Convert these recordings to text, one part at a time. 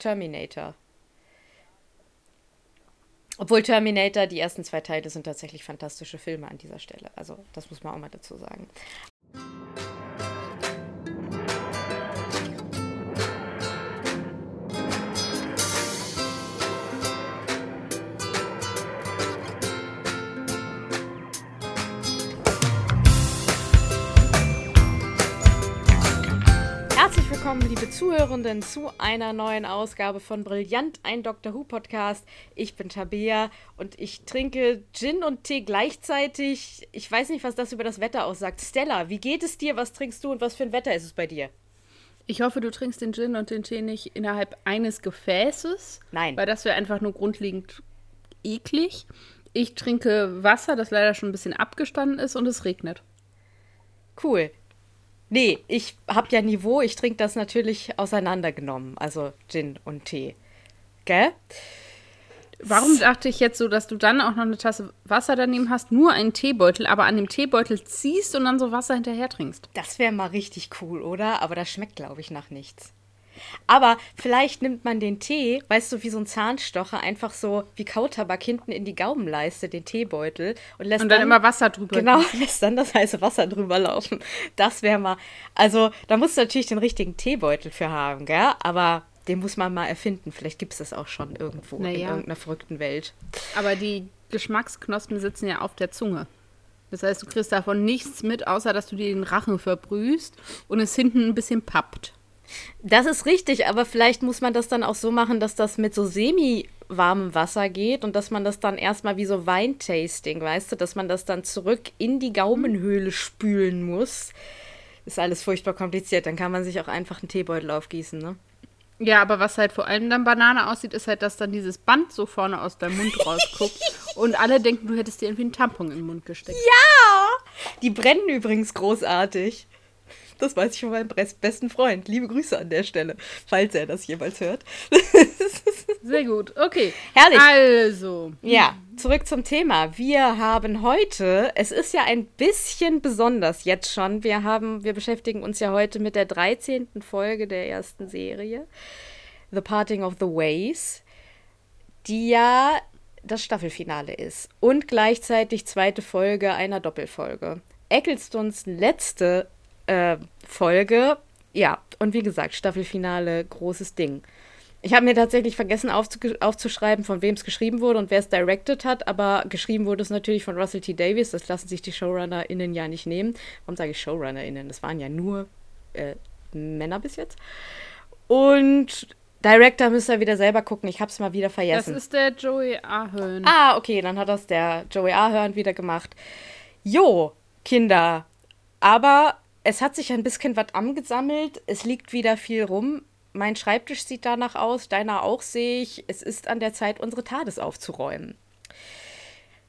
Terminator. Obwohl Terminator, die ersten zwei Teile sind tatsächlich fantastische Filme an dieser Stelle. Also, das muss man auch mal dazu sagen. Zuhörenden, zu einer neuen Ausgabe von Brillant, ein Doctor Who Podcast. Ich bin Tabea und ich trinke Gin und Tee gleichzeitig. Ich weiß nicht, was das über das Wetter aussagt. Stella, wie geht es dir? Was trinkst du und was für ein Wetter ist es bei dir? Ich hoffe, du trinkst den Gin und den Tee nicht innerhalb eines Gefäßes. Nein. Weil das wäre einfach nur grundlegend eklig. Ich trinke Wasser, das leider schon ein bisschen abgestanden ist und es regnet. Cool. Nee, ich habe ja Niveau, ich trinke das natürlich auseinandergenommen, also Gin und Tee. Gell? Warum dachte ich jetzt so, dass du dann auch noch eine Tasse Wasser daneben hast, nur einen Teebeutel, aber an dem Teebeutel ziehst und dann so Wasser hinterher trinkst? Das wäre mal richtig cool, oder? Aber das schmeckt, glaube ich, nach nichts. Aber vielleicht nimmt man den Tee, weißt du, wie so ein Zahnstocher, einfach so wie Kautabak hinten in die Gaumenleiste, den Teebeutel und lässt und dann, dann immer Wasser drüber. Genau, lässt dann das heiße Wasser drüber laufen. Das wäre mal. Also, da musst du natürlich den richtigen Teebeutel für haben, gell? Aber den muss man mal erfinden. Vielleicht gibt es das auch schon irgendwo naja. in irgendeiner verrückten Welt. Aber die Geschmacksknospen sitzen ja auf der Zunge. Das heißt, du kriegst davon nichts mit, außer dass du dir den Rachen verbrühst und es hinten ein bisschen pappt. Das ist richtig, aber vielleicht muss man das dann auch so machen, dass das mit so semi warmem Wasser geht und dass man das dann erstmal wie so Weintasting, weißt du, dass man das dann zurück in die Gaumenhöhle spülen muss. Ist alles furchtbar kompliziert, dann kann man sich auch einfach einen Teebeutel aufgießen, ne? Ja, aber was halt vor allem dann Banane aussieht, ist halt, dass dann dieses Band so vorne aus deinem Mund rausguckt und alle denken, du hättest dir irgendwie einen Tampon in den Mund gesteckt. Ja! Die brennen übrigens großartig. Das weiß ich von meinem besten Freund. Liebe Grüße an der Stelle, falls er das jemals hört. Sehr gut. Okay. Herrlich. Also. Ja, zurück zum Thema. Wir haben heute, es ist ja ein bisschen besonders jetzt schon. Wir haben, wir beschäftigen uns ja heute mit der 13. Folge der ersten Serie. The Parting of the Ways. Die ja das Staffelfinale ist. Und gleichzeitig zweite Folge einer Doppelfolge. Ecclestons letzte äh, Folge. Ja, und wie gesagt, Staffelfinale, großes Ding. Ich habe mir tatsächlich vergessen aufzuschreiben, von wem es geschrieben wurde und wer es directed hat, aber geschrieben wurde es natürlich von Russell T. Davies. Das lassen sich die ShowrunnerInnen ja nicht nehmen. Warum sage ich ShowrunnerInnen? Das waren ja nur äh, Männer bis jetzt. Und Director müsst ihr wieder selber gucken. Ich habe es mal wieder vergessen. Das ist der Joey Ahern. Ah, okay, dann hat das der Joey Ahern wieder gemacht. Jo, Kinder. Aber es hat sich ein bisschen was angesammelt. Es liegt wieder viel rum. Mein Schreibtisch sieht danach aus, deiner auch sehe ich. Es ist an der Zeit, unsere TARDIS aufzuräumen.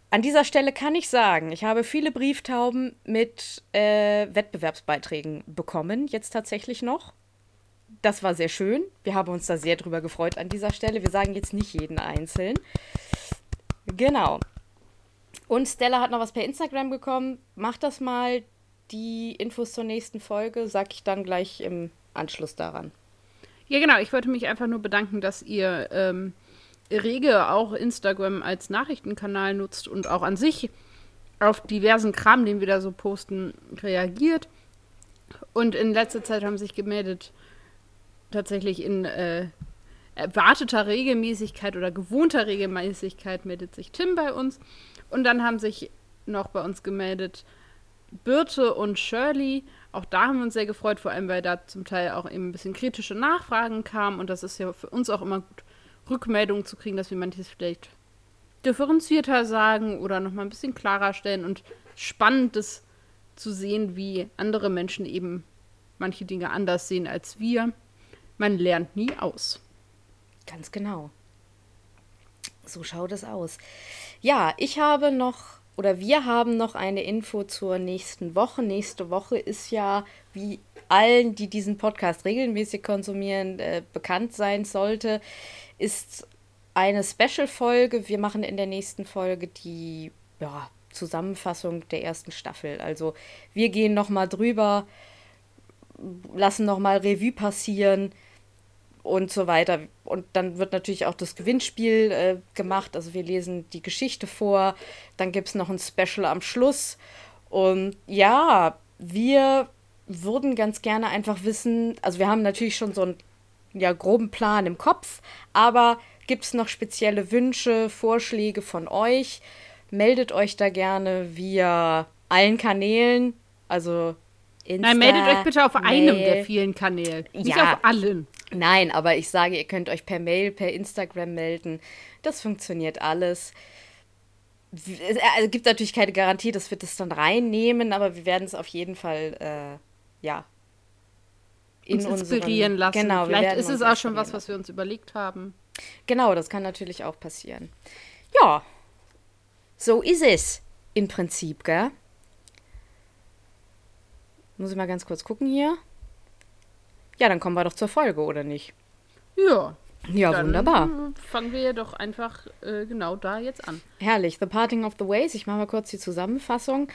An dieser Stelle kann ich sagen, ich habe viele Brieftauben mit äh, Wettbewerbsbeiträgen bekommen, jetzt tatsächlich noch. Das war sehr schön. Wir haben uns da sehr drüber gefreut an dieser Stelle. Wir sagen jetzt nicht jeden einzeln. Genau. Und Stella hat noch was per Instagram bekommen. Mach das mal die Infos zur nächsten Folge sage ich dann gleich im Anschluss daran. Ja, genau. Ich wollte mich einfach nur bedanken, dass ihr ähm, rege auch Instagram als Nachrichtenkanal nutzt und auch an sich auf diversen Kram, den wir da so posten, reagiert. Und in letzter Zeit haben sich gemeldet, tatsächlich in äh, erwarteter Regelmäßigkeit oder gewohnter Regelmäßigkeit meldet sich Tim bei uns. Und dann haben sich noch bei uns gemeldet Birte und Shirley, auch da haben wir uns sehr gefreut, vor allem weil da zum Teil auch eben ein bisschen kritische Nachfragen kamen und das ist ja für uns auch immer gut, Rückmeldungen zu kriegen, dass wir manches vielleicht differenzierter sagen oder nochmal ein bisschen klarer stellen und spannend ist zu sehen, wie andere Menschen eben manche Dinge anders sehen als wir. Man lernt nie aus. Ganz genau. So schaut es aus. Ja, ich habe noch oder wir haben noch eine Info zur nächsten Woche. Nächste Woche ist ja, wie allen, die diesen Podcast regelmäßig konsumieren, äh, bekannt sein sollte, ist eine Special-Folge. Wir machen in der nächsten Folge die ja, Zusammenfassung der ersten Staffel. Also wir gehen nochmal drüber, lassen nochmal Revue passieren, und so weiter. Und dann wird natürlich auch das Gewinnspiel äh, gemacht. Also wir lesen die Geschichte vor. Dann gibt es noch ein Special am Schluss. Und ja, wir würden ganz gerne einfach wissen, also wir haben natürlich schon so einen ja, groben Plan im Kopf, aber gibt es noch spezielle Wünsche, Vorschläge von euch? Meldet euch da gerne via allen Kanälen, also Insta, Nein, meldet euch bitte auf Mail. einem der vielen Kanäle, nicht ja. auf allen. Nein, aber ich sage, ihr könnt euch per Mail, per Instagram melden. Das funktioniert alles. Es also gibt natürlich keine Garantie, dass wir das dann reinnehmen, aber wir werden es auf jeden Fall, äh, ja, in uns inspirieren unseren, lassen. Genau, Vielleicht ist es auch schon was, was wir uns überlegt haben. Genau, das kann natürlich auch passieren. Ja, so ist es im Prinzip, gell? Muss ich mal ganz kurz gucken hier. Ja, dann kommen wir doch zur Folge, oder nicht? Ja. Ja, dann wunderbar. Fangen wir doch einfach äh, genau da jetzt an. Herrlich. The Parting of the Ways. Ich mache mal kurz die Zusammenfassung.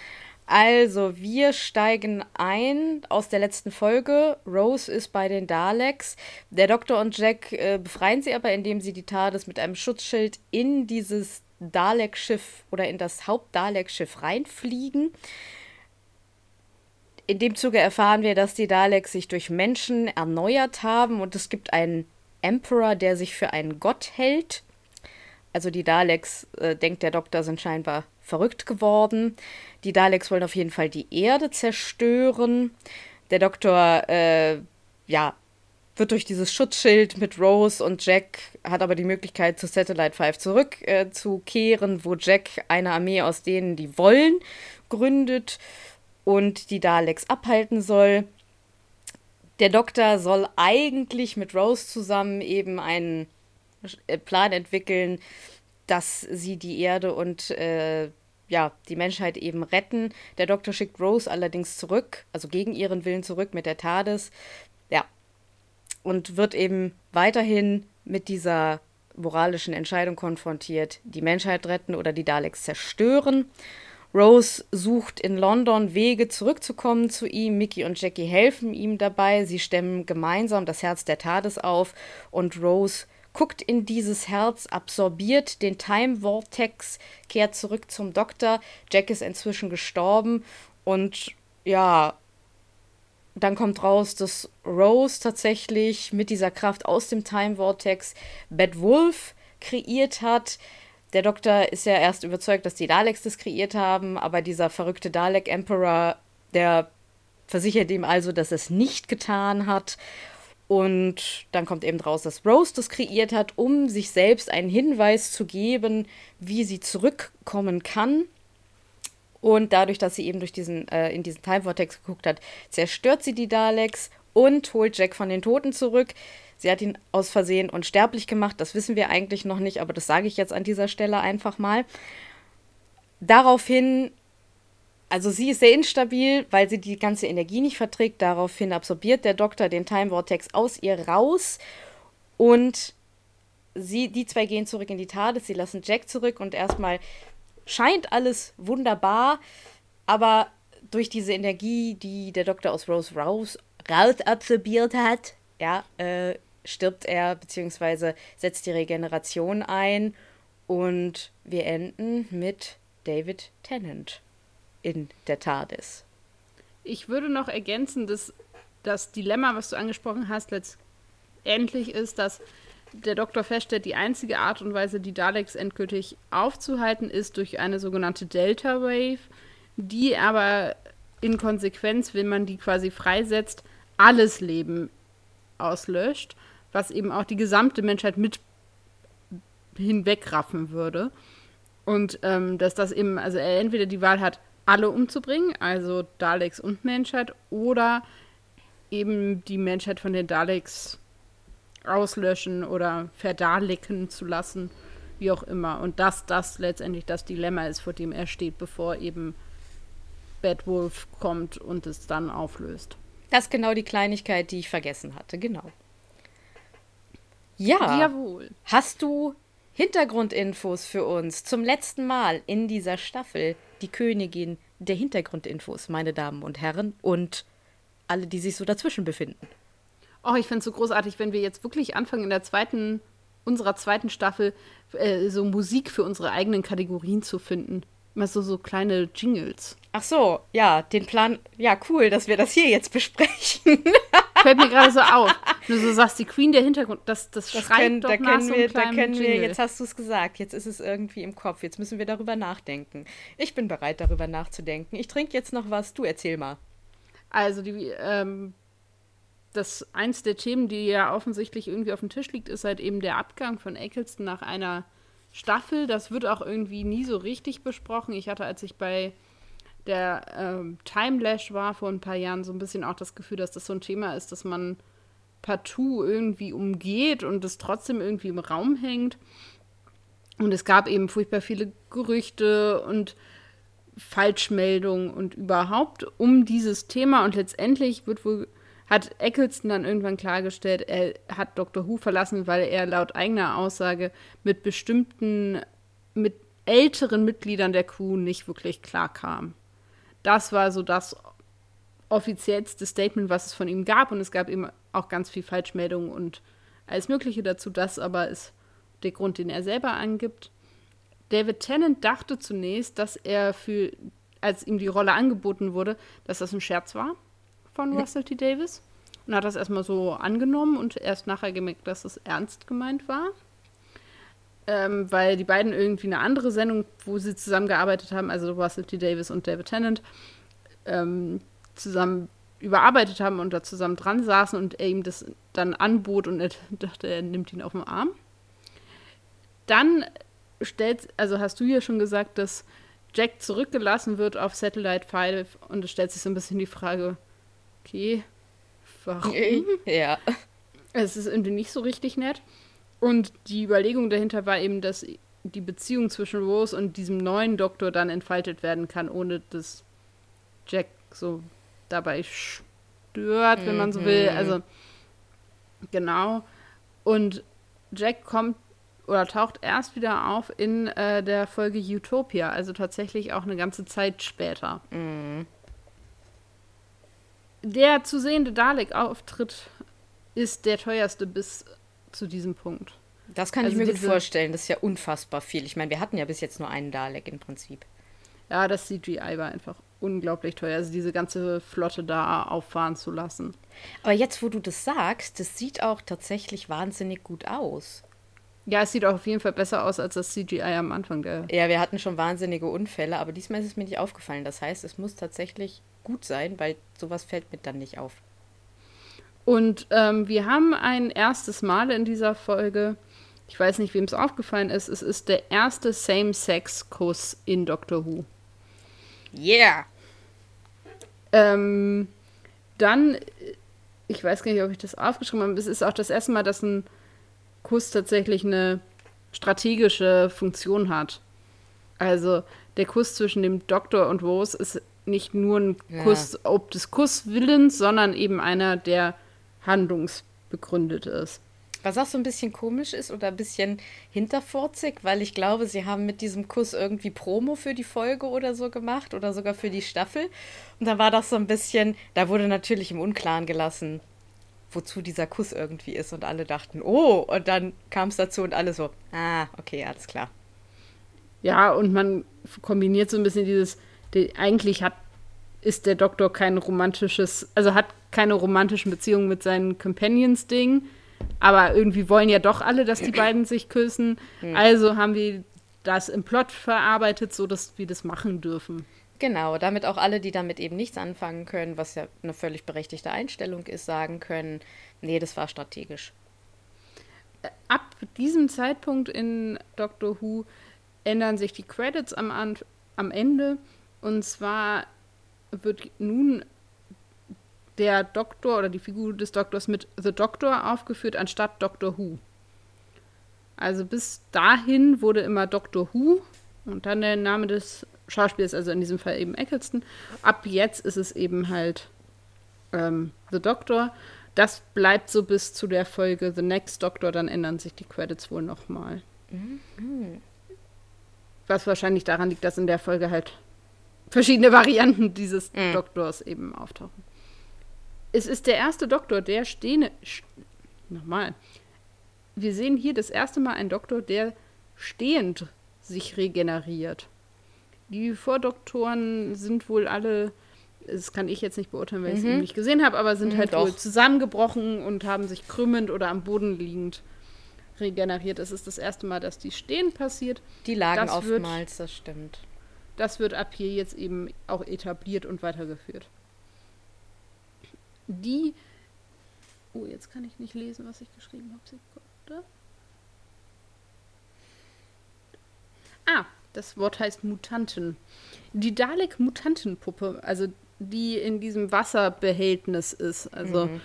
Also, wir steigen ein aus der letzten Folge. Rose ist bei den Daleks. Der Doktor und Jack äh, befreien sie aber, indem sie die TARDIS mit einem Schutzschild in dieses Dalek-Schiff oder in das Haupt-Dalek-Schiff reinfliegen. In dem Zuge erfahren wir, dass die Daleks sich durch Menschen erneuert haben und es gibt einen Emperor, der sich für einen Gott hält. Also die Daleks, äh, denkt der Doktor, sind scheinbar verrückt geworden. Die Daleks wollen auf jeden Fall die Erde zerstören. Der Doktor, äh, ja, wird durch dieses Schutzschild mit Rose und Jack, hat aber die Möglichkeit, zu Satellite 5 zurückzukehren, äh, wo Jack eine Armee aus denen, die wollen, gründet und die Daleks abhalten soll. Der Doktor soll eigentlich mit Rose zusammen eben einen äh, Plan entwickeln, dass sie die Erde und äh, ja, die Menschheit eben retten. Der Doktor schickt Rose allerdings zurück, also gegen ihren Willen zurück mit der TARDIS. Ja. Und wird eben weiterhin mit dieser moralischen Entscheidung konfrontiert, die Menschheit retten oder die Daleks zerstören. Rose sucht in London Wege zurückzukommen zu ihm. Mickey und Jackie helfen ihm dabei. Sie stemmen gemeinsam das Herz der TARDIS auf und Rose guckt in dieses Herz, absorbiert den Time Vortex, kehrt zurück zum Doktor. Jack ist inzwischen gestorben und ja, dann kommt raus, dass Rose tatsächlich mit dieser Kraft aus dem Time Vortex Bad Wolf kreiert hat. Der Doktor ist ja erst überzeugt, dass die Daleks das kreiert haben, aber dieser verrückte Dalek Emperor, der versichert ihm also, dass es nicht getan hat. Und dann kommt eben raus, dass Rose das kreiert hat, um sich selbst einen Hinweis zu geben, wie sie zurückkommen kann. Und dadurch, dass sie eben durch diesen, äh, in diesen Time Vortex geguckt hat, zerstört sie die Daleks und holt Jack von den Toten zurück. Sie hat ihn aus Versehen unsterblich gemacht, das wissen wir eigentlich noch nicht, aber das sage ich jetzt an dieser Stelle einfach mal. Daraufhin, also sie ist sehr instabil, weil sie die ganze Energie nicht verträgt. Daraufhin absorbiert der Doktor den Time Vortex aus ihr raus und sie, die zwei gehen zurück in die TARDIS, sie lassen Jack zurück und erstmal scheint alles wunderbar, aber durch diese Energie, die der Doktor aus Rose raus, raus absorbiert hat, ja, äh, stirbt er bzw. setzt die Regeneration ein und wir enden mit David Tennant in der TARDIS. Ich würde noch ergänzen, dass das Dilemma, was du angesprochen hast, letztendlich ist, dass der Doktor feststellt, die einzige Art und Weise, die Daleks endgültig aufzuhalten, ist durch eine sogenannte Delta Wave, die aber in Konsequenz, wenn man die quasi freisetzt, alles Leben auslöscht was eben auch die gesamte Menschheit mit hinwegraffen würde. Und ähm, dass das eben, also er entweder die Wahl hat, alle umzubringen, also Daleks und Menschheit, oder eben die Menschheit von den Daleks auslöschen oder verdalecken zu lassen, wie auch immer. Und dass das letztendlich das Dilemma ist, vor dem er steht, bevor eben Bad Wolf kommt und es dann auflöst. Das ist genau die Kleinigkeit, die ich vergessen hatte, genau. Ja. Jawohl. Hast du Hintergrundinfos für uns zum letzten Mal in dieser Staffel? Die Königin der Hintergrundinfos, meine Damen und Herren, und alle, die sich so dazwischen befinden. Oh, ich fände es so großartig, wenn wir jetzt wirklich anfangen, in der zweiten, unserer zweiten Staffel äh, so Musik für unsere eigenen Kategorien zu finden. Immer so, so kleine Jingles. Ach so, ja, den Plan. Ja, cool, dass wir das hier jetzt besprechen. Fällt mir gerade so auf. Nur so sagst, die Queen der Hintergrund, das, das, Das schreit können, doch da nach können so wir, einem da kleinen können wir, Jingle. jetzt hast du es gesagt, jetzt ist es irgendwie im Kopf, jetzt müssen wir darüber nachdenken. Ich bin bereit, darüber nachzudenken. Ich trinke jetzt noch was, du erzähl mal. Also die, ähm, das eins der Themen, die ja offensichtlich irgendwie auf dem Tisch liegt, ist halt eben der Abgang von Eccleston nach einer Staffel. Das wird auch irgendwie nie so richtig besprochen. Ich hatte, als ich bei der ähm, Timelash war vor ein paar Jahren, so ein bisschen auch das Gefühl, dass das so ein Thema ist, dass man partout irgendwie umgeht und es trotzdem irgendwie im Raum hängt. Und es gab eben furchtbar viele Gerüchte und Falschmeldungen und überhaupt um dieses Thema. Und letztendlich wird wohl, hat Eccleston dann irgendwann klargestellt, er hat Dr. Who verlassen, weil er laut eigener Aussage mit bestimmten, mit älteren Mitgliedern der Crew nicht wirklich klarkam. Das war so das offiziellste Statement, was es von ihm gab. Und es gab eben auch ganz viel Falschmeldungen und alles Mögliche dazu. Das aber ist der Grund, den er selber angibt. David Tennant dachte zunächst, dass er für, als ihm die Rolle angeboten wurde, dass das ein Scherz war von Russell T. Davis. Und hat das erstmal so angenommen und erst nachher gemerkt, dass es ernst gemeint war. Ähm, weil die beiden irgendwie eine andere Sendung, wo sie zusammengearbeitet haben, also Russell T. Davis und David Tennant, ähm, zusammen überarbeitet haben und da zusammen dran saßen und er ihm das dann anbot und er dachte, er nimmt ihn auf den Arm. Dann stellt, also hast du ja schon gesagt, dass Jack zurückgelassen wird auf Satellite 5 und es stellt sich so ein bisschen die Frage, okay, warum? Ja. Es ist irgendwie nicht so richtig nett. Und die Überlegung dahinter war eben, dass die Beziehung zwischen Rose und diesem neuen Doktor dann entfaltet werden kann, ohne dass Jack so dabei stört, wenn man so will. Mhm. Also, genau. Und Jack kommt oder taucht erst wieder auf in äh, der Folge Utopia, also tatsächlich auch eine ganze Zeit später. Mhm. Der zu sehende Dalek-Auftritt ist der teuerste bis zu diesem Punkt. Das kann Also ich mir gut vorstellen. Das ist ja unfassbar viel. Ich meine, wir hatten ja bis jetzt nur einen Dalek im Prinzip. Ja, das CGI war einfach unglaublich teuer, also diese ganze Flotte da auffahren zu lassen. Aber jetzt, wo du das sagst, das sieht auch tatsächlich wahnsinnig gut aus. Ja, es sieht auch auf jeden Fall besser aus als das CGI am Anfang der. Ja, wir hatten schon wahnsinnige Unfälle, aber diesmal ist es mir nicht aufgefallen. Das heißt, es muss tatsächlich gut sein, weil sowas fällt mir dann nicht auf. Und ähm, wir haben ein erstes Mal in dieser Folge, ich weiß nicht, wem es aufgefallen ist, es ist der erste Same-Sex-Kuss in Doctor Who. Yeah! Ähm, dann, äh, ich weiß gar nicht, ob ich das aufgeschrieben habe, es ist auch das erste Mal, dass ein Kuss tatsächlich eine strategische Funktion hat. Also der Kuss zwischen dem Doktor und Rose ist nicht nur ein Ja. Kuss ob des Kusswillens, sondern eben einer, der handlungsbegründet ist. Was auch so ein bisschen komisch ist oder ein bisschen hinterforzig, weil ich glaube, sie haben mit diesem Kuss irgendwie Promo für die Folge oder so gemacht oder sogar für die Staffel. Und da war das so ein bisschen, da wurde natürlich im Unklaren gelassen, wozu dieser Kuss irgendwie ist. Und alle dachten, oh, und dann kam es dazu und alle so, ah, okay, alles klar. Ja, und man kombiniert so ein bisschen dieses, die, eigentlich hat, ist der Doktor kein romantisches, also hat keine romantischen Beziehungen mit seinen Companions-Ding, aber irgendwie wollen ja doch alle, dass die beiden sich küssen. Also haben wir das im Plot verarbeitet, so dass wir das machen dürfen. Genau, damit auch alle, die damit eben nichts anfangen können, was ja eine völlig berechtigte Einstellung ist, sagen können, nee, das war strategisch. Ab diesem Zeitpunkt in Doctor Who ändern sich die Credits am, am Ende. Und zwar wird nun der Doktor oder die Figur des Doktors mit The Doctor aufgeführt, anstatt Doctor Who. Also bis dahin wurde immer Doctor Who und dann der Name des Schauspielers, also in diesem Fall eben Eccleston. Ab jetzt ist es eben halt ähm, The Doctor. Das bleibt so bis zu der Folge The Next Doctor, dann ändern sich die Credits wohl nochmal. Was wahrscheinlich daran liegt, dass in der Folge halt verschiedene Varianten dieses Mhm. Doktors eben auftauchen. Es ist der erste Doktor, der stehende. St Nochmal. Wir sehen hier das erste Mal einen Doktor, der stehend sich regeneriert. Die Vordoktoren sind wohl alle, das kann ich jetzt nicht beurteilen, weil ich Mhm. es nicht gesehen habe, aber sind Mhm, halt doch. wohl zusammengebrochen und haben sich krümmend oder am Boden liegend regeneriert. Es ist das erste Mal, dass die stehen passiert. Die lagen Das wird- oftmals, das stimmt. Das wird ab hier jetzt eben auch etabliert und weitergeführt. Die. Oh, jetzt kann ich nicht lesen, was ich geschrieben habe. Sekunde. Ah, das Wort heißt Mutanten. Die Dalek-Mutantenpuppe, also die in diesem Wasserbehältnis ist. Also, Mhm.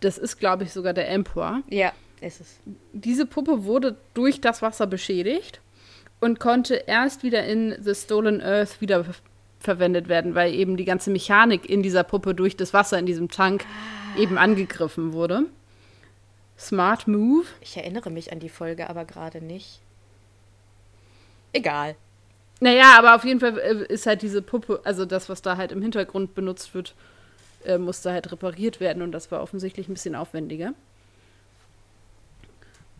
das ist, glaube ich, sogar der Emperor. Ja, ist es. Diese Puppe wurde durch das Wasser beschädigt und konnte erst wieder in The Stolen Earth wieder verwendet werden, weil eben die ganze Mechanik in dieser Puppe durch das Wasser in diesem Tank eben angegriffen wurde. Smart Move. Ich erinnere mich an die Folge aber gerade nicht. Egal. Naja, aber auf jeden Fall äh, ist halt diese Puppe, also das, was da halt im Hintergrund benutzt wird, äh, musste halt repariert werden und das war offensichtlich ein bisschen aufwendiger.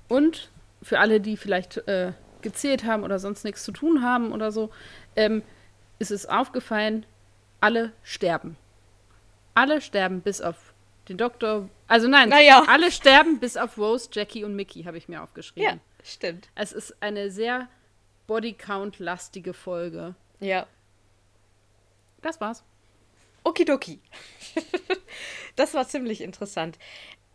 Und für alle, die vielleicht äh, gezählt haben oder sonst nichts zu tun haben oder so, ähm, ist es aufgefallen, alle sterben. Alle sterben bis auf den Doktor. Also nein, Naja. alle sterben bis auf Rose, Jackie und Mickey, habe ich mir aufgeschrieben. Ja, stimmt. Es ist eine sehr Bodycount-lastige Folge. Ja. Das war's. Okidoki. das war ziemlich interessant.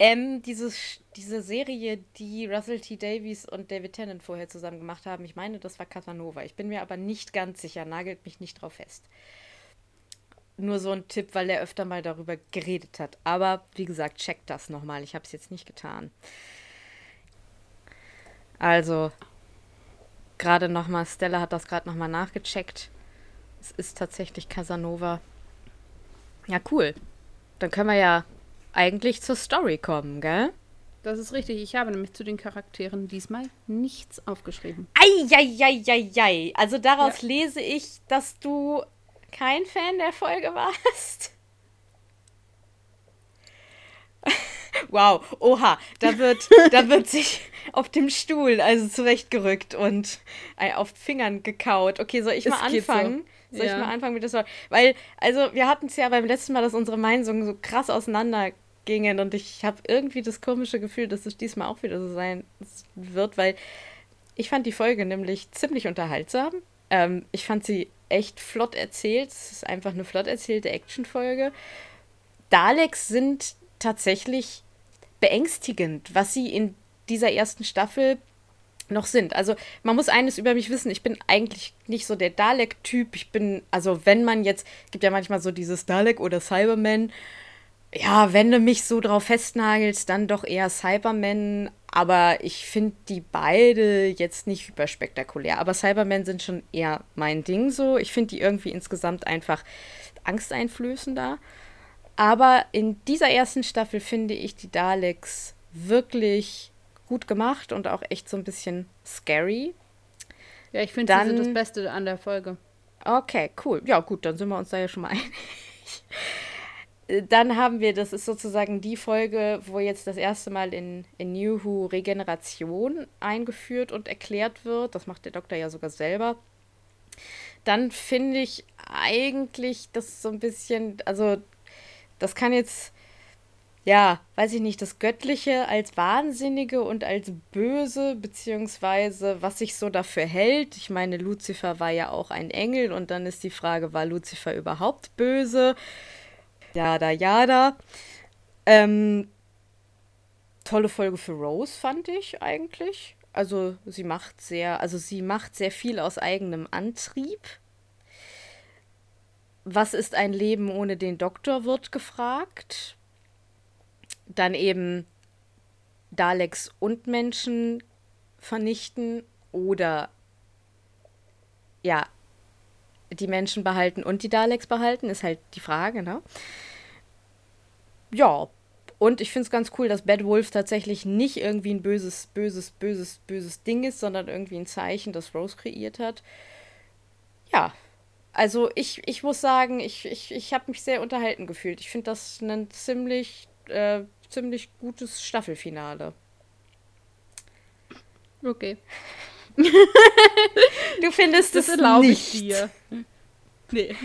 Ähm, dieses, diese Serie, die Russell T. Davies und David Tennant vorher zusammen gemacht haben, ich meine, das war Casanova. Ich bin mir aber nicht ganz sicher, nagelt mich nicht drauf fest. Nur so ein Tipp, weil er öfter mal darüber geredet hat. Aber wie gesagt, checkt das nochmal. Ich habe es jetzt nicht getan. Also, gerade nochmal, Stella hat das gerade nochmal nachgecheckt. Es ist tatsächlich Casanova. Ja, cool. Dann können wir ja eigentlich zur Story kommen, gell? Das ist richtig. Ich habe nämlich zu den Charakteren diesmal nichts aufgeschrieben. Eieieiei. Also daraus lese ich, dass du kein Fan der Folge warst. Wow, oha, da wird, da wird sich auf dem Stuhl also zurechtgerückt und äh, auf Fingern gekaut. Okay, soll ich Es mal geht so. anfangen? Soll Ja. ich mal anfangen mit der Story? Weil, also wir hatten es ja beim letzten Mal, dass unsere Meinungen so krass auseinandergingen und ich habe irgendwie das komische Gefühl, dass es diesmal auch wieder so sein wird, weil ich fand die Folge nämlich ziemlich unterhaltsam. Ähm, ich fand sie echt flott erzählt. Es ist einfach eine flott erzählte Actionfolge. Daleks sind tatsächlich beängstigend, was sie in dieser ersten Staffel noch sind. Also man muss eines über mich wissen, ich bin eigentlich nicht so der Dalek-Typ. Ich bin, also wenn man jetzt, gibt ja manchmal so dieses Dalek oder Cyberman. Ja, wenn du mich so drauf festnagelst, dann doch eher Cybermen. Aber ich finde die beide jetzt nicht überspektakulär. Aber Cybermen sind schon eher mein Ding so. Ich finde die irgendwie insgesamt einfach angsteinflößender. Aber in dieser ersten Staffel finde ich die Daleks wirklich gut gemacht und auch echt so ein bisschen scary. Ja, ich finde, sie sind das Beste an der Folge. Okay, cool. Ja, gut, dann sind wir uns da ja schon mal einig. Dann haben wir, das ist sozusagen die Folge, wo jetzt das erste Mal in, in New Who Regeneration eingeführt und erklärt wird. Das macht der Doktor ja sogar selber. Dann finde ich eigentlich das so ein bisschen, also das kann jetzt, ja, weiß ich nicht, das Göttliche als Wahnsinnige und als Böse, beziehungsweise was sich so dafür hält. Ich meine, Luzifer war ja auch ein Engel und dann ist die Frage, war Luzifer überhaupt böse? Jada, jada. Ähm, tolle Folge für Rose, fand ich eigentlich. Also sie macht sehr, also sie macht sehr viel aus eigenem Antrieb. Was ist ein Leben ohne den Doktor, wird gefragt. Dann eben Daleks und Menschen vernichten oder ja, die Menschen behalten und die Daleks behalten, ist halt die Frage, ne? Ja, und ich finde es ganz cool, dass Bad Wolf tatsächlich nicht irgendwie ein böses, böses, böses, böses Ding ist, sondern irgendwie ein Zeichen, das Rose kreiert hat. Ja, also ich, ich muss sagen, ich, ich, ich habe mich sehr unterhalten gefühlt. Ich finde das ein ziemlich, äh, ziemlich gutes Staffelfinale. Okay. Du findest das es erlaube ich dir. Nee.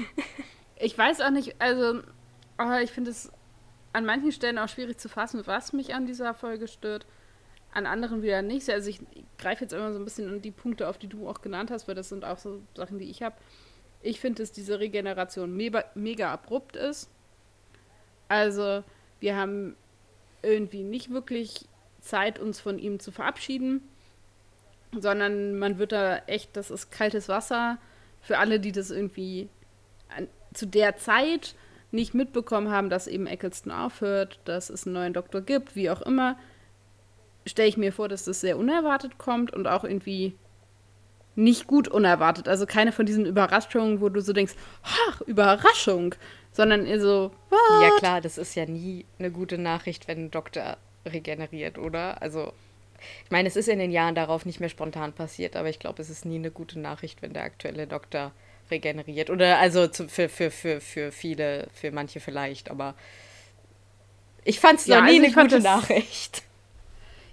Ich weiß auch nicht, also, aber ich finde es an manchen Stellen auch schwierig zu fassen, was mich an dieser Folge stört. An anderen wieder nicht. Also ich greife jetzt immer so ein bisschen an die Punkte auf, die du auch genannt hast, weil das sind auch so Sachen, die ich habe. Ich finde, dass diese Regeneration mega, mega abrupt ist. Also wir haben irgendwie nicht wirklich Zeit, uns von ihm zu verabschieden sondern man wird da echt, das ist kaltes Wasser für alle, die das irgendwie an, zu der Zeit nicht mitbekommen haben, dass eben Eccleston aufhört, dass es einen neuen Doktor gibt, wie auch immer, stelle ich mir vor, dass das sehr unerwartet kommt und auch irgendwie nicht gut unerwartet. Also keine von diesen Überraschungen, wo du so denkst, ach, Überraschung, sondern eher so, What? Ja klar, das ist ja nie eine gute Nachricht, wenn ein Doktor regeneriert, oder? Also ich meine, es ist in den Jahren darauf nicht mehr spontan passiert, aber ich glaube, es ist nie eine gute Nachricht, wenn der aktuelle Doktor regeneriert. Oder also zu, für, für, für, für viele, für manche vielleicht, aber ich fand es ja, noch nie also eine gute Nachricht.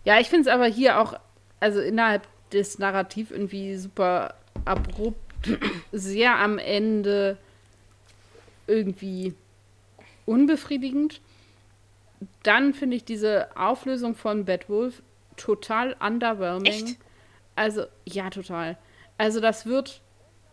Ja, ich finde es aber hier auch, also innerhalb des Narrativ irgendwie super abrupt, sehr am Ende irgendwie unbefriedigend. Dann finde ich diese Auflösung von Bad Wolf total underwhelming. Echt? Also, ja, total. Also, das wird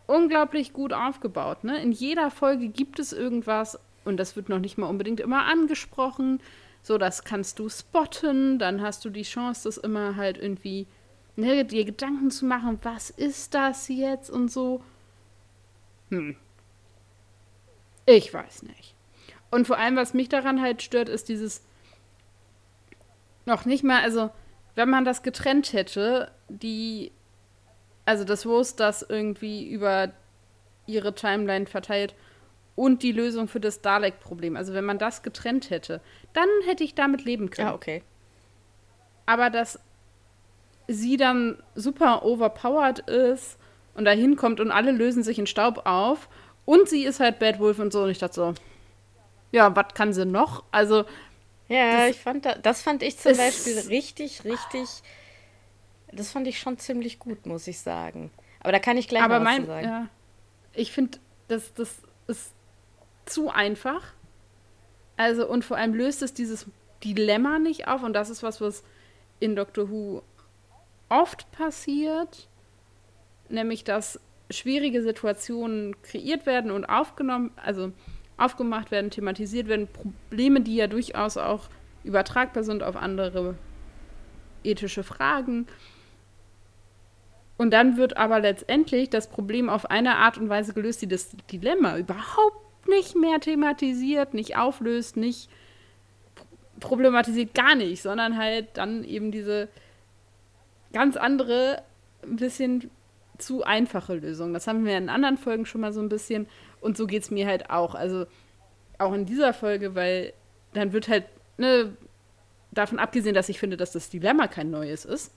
unglaublich gut aufgebaut. Ne? In jeder Folge gibt es irgendwas und das wird noch nicht mal unbedingt immer angesprochen. So, das kannst du spotten, dann hast du die Chance, das immer halt irgendwie ne, dir Gedanken zu machen, was ist das jetzt und so. Hm. Ich weiß nicht. Und vor allem, was mich daran halt stört, ist dieses noch nicht mal, also wenn man das getrennt hätte, die, also das Rose das irgendwie über ihre Timeline verteilt und die Lösung für das Dalek-Problem, also wenn man das getrennt hätte, dann hätte ich damit leben können. Ja, okay. Aber dass sie dann super overpowered ist und da hinkommt und alle lösen sich in Staub auf und sie ist halt Bad Wolf und so und ich dachte so, ja, was kann sie noch? Also ja, das, ich fand da, das fand ich zum Beispiel richtig, richtig. Das fand ich schon ziemlich gut, muss ich sagen. Aber da kann ich gleich aber was mein, sagen. Ja, ich finde, das, das ist zu einfach. Also, und vor allem löst es dieses Dilemma nicht auf. Und das ist was, was in Doctor Who oft passiert. Nämlich, dass schwierige Situationen kreiert werden und aufgenommen, also aufgemacht werden, thematisiert werden, Probleme, die ja durchaus auch übertragbar sind auf andere ethische Fragen. Und dann wird aber letztendlich das Problem auf eine Art und Weise gelöst, die das Dilemma überhaupt nicht mehr thematisiert, nicht auflöst, nicht problematisiert, gar nicht, sondern halt dann eben diese ganz andere, ein bisschen zu einfache Lösung. Das haben wir in anderen Folgen schon mal so ein bisschen. Und so geht es mir halt auch. Also auch in dieser Folge, weil dann wird halt, ne, davon abgesehen, dass ich finde, dass das Dilemma kein neues ist.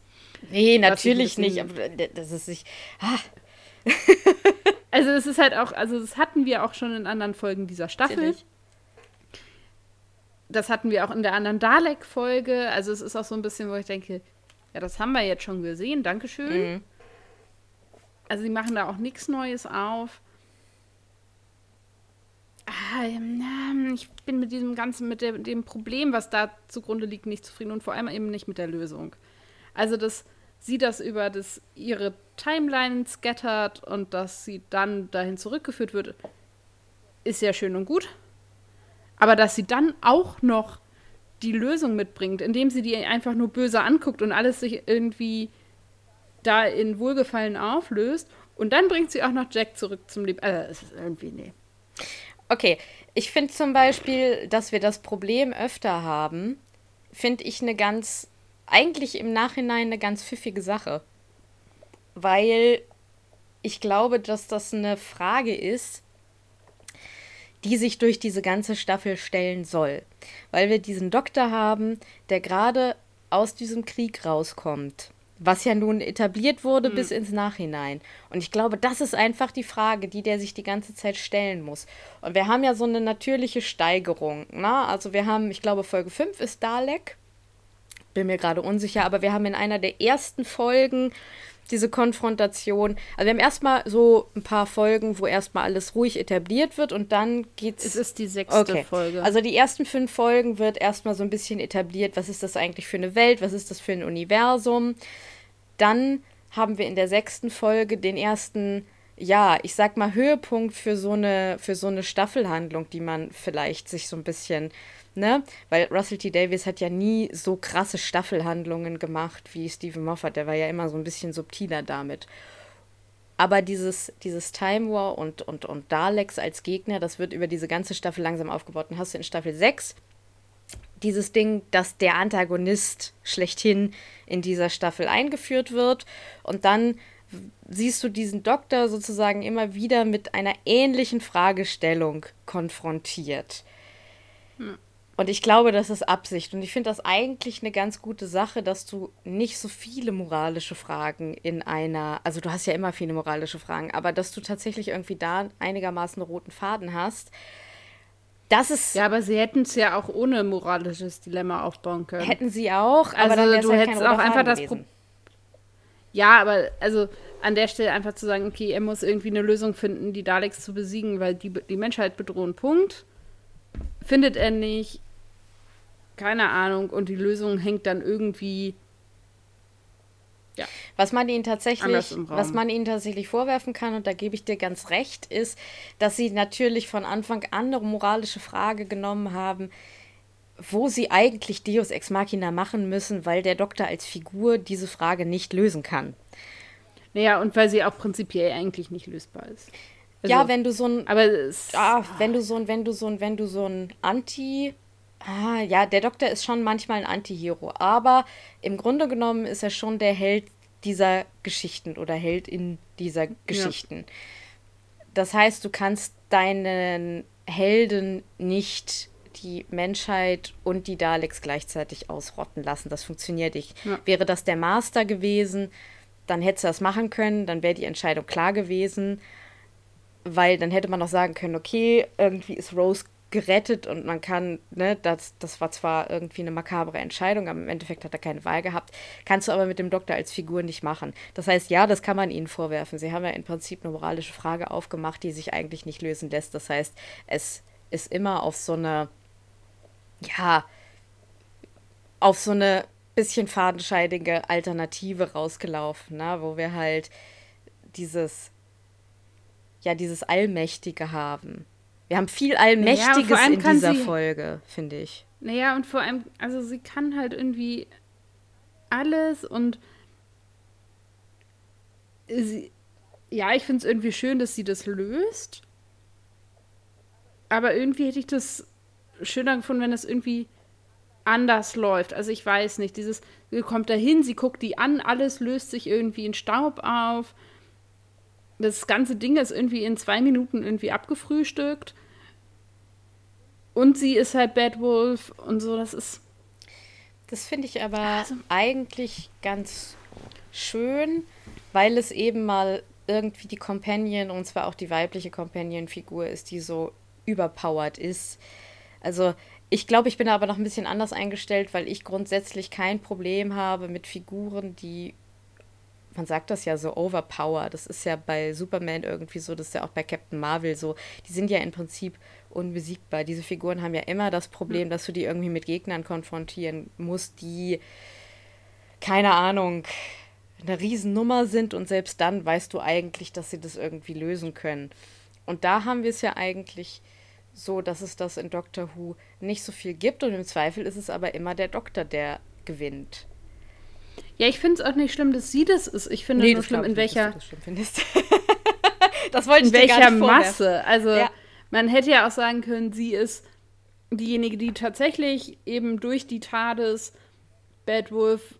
Nee, natürlich nicht, aber das ist sich. Ah. also es ist halt auch, also das hatten wir auch schon in anderen Folgen dieser Staffel. Natürlich. Das hatten wir auch in der anderen Dalek-Folge. Also es ist auch so ein bisschen, wo ich denke, ja, das haben wir jetzt schon gesehen, Dankeschön. Mhm. Also sie machen da auch nichts Neues auf. Ah, ich bin mit diesem ganzen, mit dem Problem, was da zugrunde liegt, nicht zufrieden und vor allem eben nicht mit der Lösung. Also, dass sie das über das, ihre Timeline scattert und dass sie dann dahin zurückgeführt wird, ist ja schön und gut. Aber dass sie dann auch noch die Lösung mitbringt, indem sie die einfach nur böse anguckt und alles sich irgendwie da in Wohlgefallen auflöst. Und dann bringt sie auch noch Jack zurück zum Leben. Also, es ist irgendwie, nee. Okay, ich finde zum Beispiel, dass wir das Problem öfter haben, finde ich eine ganz, eigentlich im Nachhinein eine ganz pfiffige Sache. Weil ich glaube, dass das eine Frage ist, die sich durch diese ganze Staffel stellen soll. Weil wir diesen Doktor haben, der gerade aus diesem Krieg rauskommt was ja nun etabliert wurde mhm. bis ins Nachhinein. Und ich glaube, das ist einfach die Frage, die der sich die ganze Zeit stellen muss. Und wir haben ja so eine natürliche Steigerung. Na? Ne? Also wir haben, ich glaube, Folge 5 ist Dalek. Bin mir gerade unsicher, aber wir haben in einer der ersten Folgen diese Konfrontation. Also wir haben erstmal so ein paar Folgen, wo erstmal alles ruhig etabliert wird und dann geht's. Es ist die sechste okay. Folge. Also die ersten fünf Folgen wird erstmal so ein bisschen etabliert, was ist das eigentlich für eine Welt, was ist das für ein Universum. Dann haben wir in der sechsten Folge den ersten, ja, ich sag mal, Höhepunkt für so eine, für so eine Staffelhandlung, die man vielleicht sich so ein bisschen ne? Weil Russell T. Davies hat ja nie so krasse Staffelhandlungen gemacht wie Stephen Moffat. Der war ja immer so ein bisschen subtiler damit. Aber dieses, dieses Time War und, und, und Daleks als Gegner, das wird über diese ganze Staffel langsam aufgebaut. Und hast du in Staffel 6 dieses Ding, dass der Antagonist schlechthin in dieser Staffel eingeführt wird. Und dann siehst du diesen Doktor sozusagen immer wieder mit einer ähnlichen Fragestellung konfrontiert. Hm. Und ich glaube, das ist Absicht. Und ich finde das eigentlich eine ganz gute Sache, dass du nicht so viele moralische Fragen in einer, also du hast ja immer viele moralische Fragen, aber dass du tatsächlich irgendwie da einigermaßen einen roten Faden hast. Das ist. Ja, aber sie hätten es ja auch ohne moralisches Dilemma aufbauen können. Hätten sie auch, aber also du halt hättest auch einfach das Problem. Ja, aber also an der Stelle einfach zu sagen, okay, er muss irgendwie eine Lösung finden, die Daleks zu besiegen, weil die die Menschheit bedrohen. Punkt findet er nicht, keine Ahnung, und die Lösung hängt dann irgendwie. Ja. Was man ihnen tatsächlich, was man ihnen tatsächlich vorwerfen kann, und da gebe ich dir ganz recht, ist, dass sie natürlich von Anfang an eine moralische Frage genommen haben, wo sie eigentlich Deus Ex Machina machen müssen, weil der Doktor als Figur diese Frage nicht lösen kann. Naja, und weil sie auch prinzipiell eigentlich nicht lösbar ist. Also, ja, wenn du so ein, aber es, ah, wenn du so ein, wenn du so ein, wenn du so ein Anti Ah, ja, der Doktor ist schon manchmal ein Antihero, aber im Grunde genommen ist er schon der Held dieser Geschichten oder Held in dieser Geschichten. Ja. Das heißt, du kannst deinen Helden nicht die Menschheit und die Daleks gleichzeitig ausrotten lassen. Das funktioniert nicht. Ja. Wäre das der Master gewesen, dann hättest du das machen können, dann wäre die Entscheidung klar gewesen, weil dann hätte man noch sagen können, okay, irgendwie ist Rose gerettet und man kann, ne, das, das war zwar irgendwie eine makabre Entscheidung, aber im Endeffekt hat er keine Wahl gehabt, kannst du aber mit dem Doktor als Figur nicht machen. Das heißt, ja, das kann man ihnen vorwerfen. Sie haben ja im Prinzip eine moralische Frage aufgemacht, die sich eigentlich nicht lösen lässt. Das heißt, es ist immer auf so eine, ja, auf so eine bisschen fadenscheidige Alternative rausgelaufen, ne, wo wir halt dieses, ja, dieses Allmächtige haben wir haben viel Allmächtiges naja, in dieser sie, Folge, finde ich. Naja, und vor allem, also sie kann halt irgendwie alles und sie, ja, ich finde es irgendwie schön, dass sie das löst. Aber irgendwie hätte ich das schöner gefunden, wenn es irgendwie anders läuft. Also ich weiß nicht, dieses, sie kommt da hin, sie guckt die an, alles löst sich irgendwie in Staub auf das ganze Ding ist irgendwie in zwei Minuten irgendwie abgefrühstückt. Und sie ist halt Bad Wolf und so, das ist. Das finde ich aber also. eigentlich ganz schön, weil es eben mal irgendwie die Companion, und zwar auch die weibliche Companion-Figur ist, die so überpowered ist. Also ich glaube, ich bin aber noch ein bisschen anders eingestellt, weil ich grundsätzlich kein Problem habe mit Figuren, die man sagt das ja so overpower. Das ist ja bei Superman irgendwie so, das ist ja auch bei Captain Marvel so. Die sind ja im Prinzip unbesiegbar. Diese Figuren haben ja immer das Problem, dass du die irgendwie mit Gegnern konfrontieren musst, die, keine Ahnung, eine Riesennummer sind und selbst dann weißt du eigentlich, dass sie das irgendwie lösen können. Und da haben wir es ja eigentlich so, dass es das in Doctor Who nicht so viel gibt und im Zweifel ist es aber immer der Doktor, der gewinnt. Ja, ich finde es auch nicht schlimm, dass sie das ist. Ich finde nee, nur schlimm, in welcher. Nicht, das, das wollte ich in welcher Masse. Also, ja. man hätte ja auch sagen können, sie ist diejenige, die tatsächlich eben durch die TARDIS Bad Wolf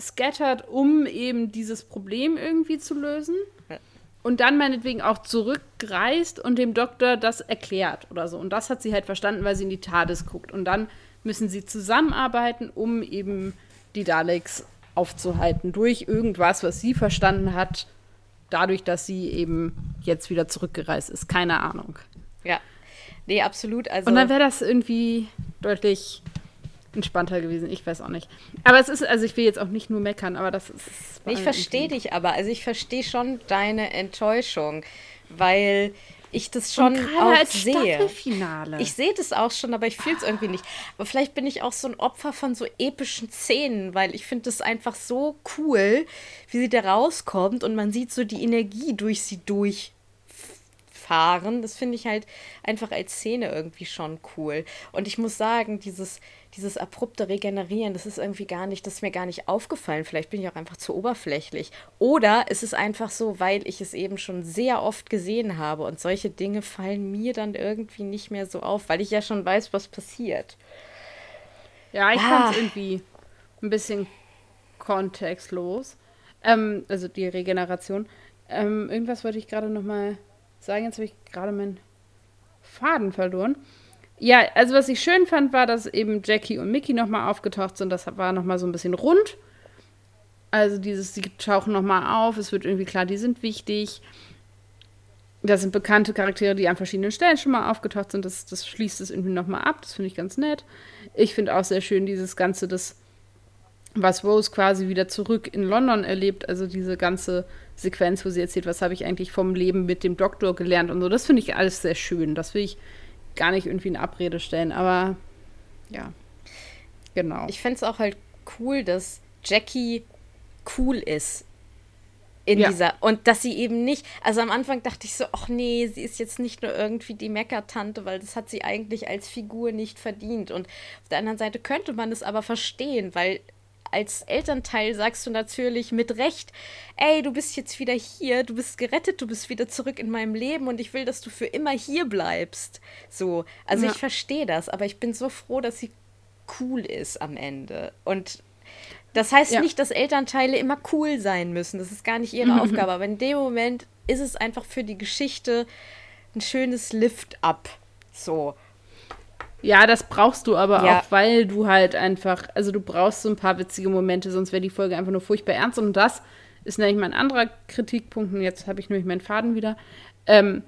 scattert, um eben dieses Problem irgendwie zu lösen. Ja. Und dann meinetwegen auch zurückreist und dem Doktor das erklärt oder so. Und das hat sie halt verstanden, weil sie in die TARDIS guckt. Und dann müssen sie zusammenarbeiten, um eben die Daleks aufzuhalten durch irgendwas, was sie verstanden hat, dadurch, dass sie eben jetzt wieder zurückgereist ist. Keine Ahnung. Ja. Nee, absolut. Also Und dann wäre das irgendwie deutlich entspannter gewesen. Ich weiß auch nicht. Aber es ist, also ich will jetzt auch nicht nur meckern, aber das ist. Ich verstehe dich aber. Also ich verstehe schon deine Enttäuschung, weil ich das schon auch als sehe. Ich sehe das auch schon, aber ich fühle es irgendwie nicht. Aber vielleicht bin ich auch so ein Opfer von so epischen Szenen, weil ich finde es einfach so cool, wie sie da rauskommt und man sieht so die Energie durch sie durch fahren. Das finde ich halt einfach als Szene irgendwie schon cool. Und ich muss sagen, dieses, dieses abrupte Regenerieren, das ist irgendwie gar nicht, das ist mir gar nicht aufgefallen. Vielleicht bin ich auch einfach zu oberflächlich. Oder es ist einfach so, weil ich es eben schon sehr oft gesehen habe und solche Dinge fallen mir dann irgendwie nicht mehr so auf, weil ich ja schon weiß, was passiert. Ja, ich ah. fand es irgendwie ein bisschen kontextlos. Ähm, also die Regeneration. Ähm, irgendwas wollte ich gerade noch mal sagen. Jetzt habe ich gerade meinen Faden verloren. Ja, also was ich schön fand, war, dass eben Jackie und Mickey nochmal aufgetaucht sind. Das war nochmal so ein bisschen rund. Also dieses, sie tauchen nochmal auf, es wird irgendwie klar, die sind wichtig. Das sind bekannte Charaktere, die an verschiedenen Stellen schon mal aufgetaucht sind. Das, das schließt es irgendwie nochmal ab. Das finde ich ganz nett. Ich finde auch sehr schön dieses Ganze, das, was Rose quasi wieder zurück in London erlebt. Also diese ganze Sequenz, wo sie erzählt, was habe ich eigentlich vom Leben mit dem Doktor gelernt und so. Das finde ich alles sehr schön. Das will ich gar nicht irgendwie in Abrede stellen, aber ja, genau. Ich fände es auch halt cool, dass Jackie cool ist in ja. dieser und dass sie eben nicht, also am Anfang dachte ich so, ach nee, sie ist jetzt nicht nur irgendwie die Meckertante, weil das hat sie eigentlich als Figur nicht verdient und auf der anderen Seite könnte man es aber verstehen, weil als Elternteil sagst du natürlich mit Recht, ey, du bist jetzt wieder hier, du bist gerettet, du bist wieder zurück in meinem Leben und ich will, dass du für immer hier bleibst. So, also ja. ich verstehe das, aber ich bin so froh, dass sie cool ist am Ende. Und das heißt ja. nicht, dass Elternteile immer cool sein müssen. Das ist gar nicht ihre Aufgabe. Aber in dem Moment ist es einfach für die Geschichte ein schönes Lift-up. So. Ja, das brauchst du aber ja. auch, weil du halt einfach, also du brauchst so ein paar witzige Momente, sonst wäre die Folge einfach nur furchtbar ernst. Und das ist nämlich mein anderer Kritikpunkt. Und jetzt habe ich nämlich meinen Faden wieder. Ähm,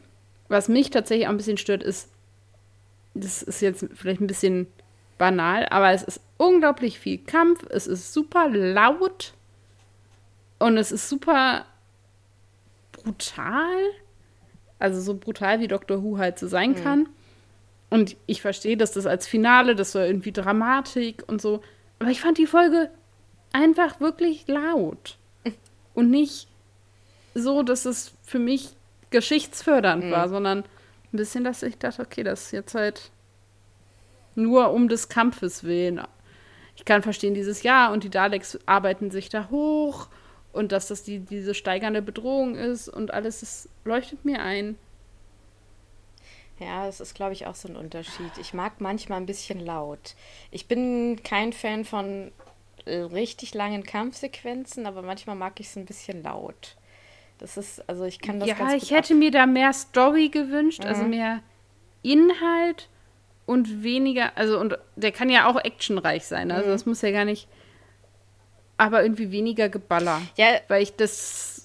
was mich tatsächlich auch ein bisschen stört, ist, das ist jetzt vielleicht ein bisschen banal, aber es ist unglaublich viel Kampf. Es ist super laut und es ist super brutal. Also so brutal, wie Doctor Who halt so sein mhm. kann. Und ich verstehe, dass das als Finale, das war irgendwie Dramatik und so. Aber ich fand die Folge einfach wirklich laut. Und nicht so, dass es für mich geschichtsfördernd mhm. war, sondern ein bisschen, dass ich dachte, okay, das ist jetzt halt nur um des Kampfes willen. Ich kann verstehen, dieses Jahr und die Daleks arbeiten sich da hoch und dass das die, diese steigernde Bedrohung ist und alles, das leuchtet mir ein. Ja, das ist, glaube ich, auch so ein Unterschied. Ich mag manchmal ein bisschen laut. Ich bin kein Fan von richtig langen Kampfsequenzen, aber manchmal mag ich es ein bisschen laut. Das ist, also ich kann das Ja, ganz ich hätte mir da mehr Story gewünscht, also mhm. also mehr Inhalt und weniger, also und der kann ja auch actionreich sein, also mhm. das muss ja gar nicht, aber irgendwie weniger Geballer. Ja. Weil ich das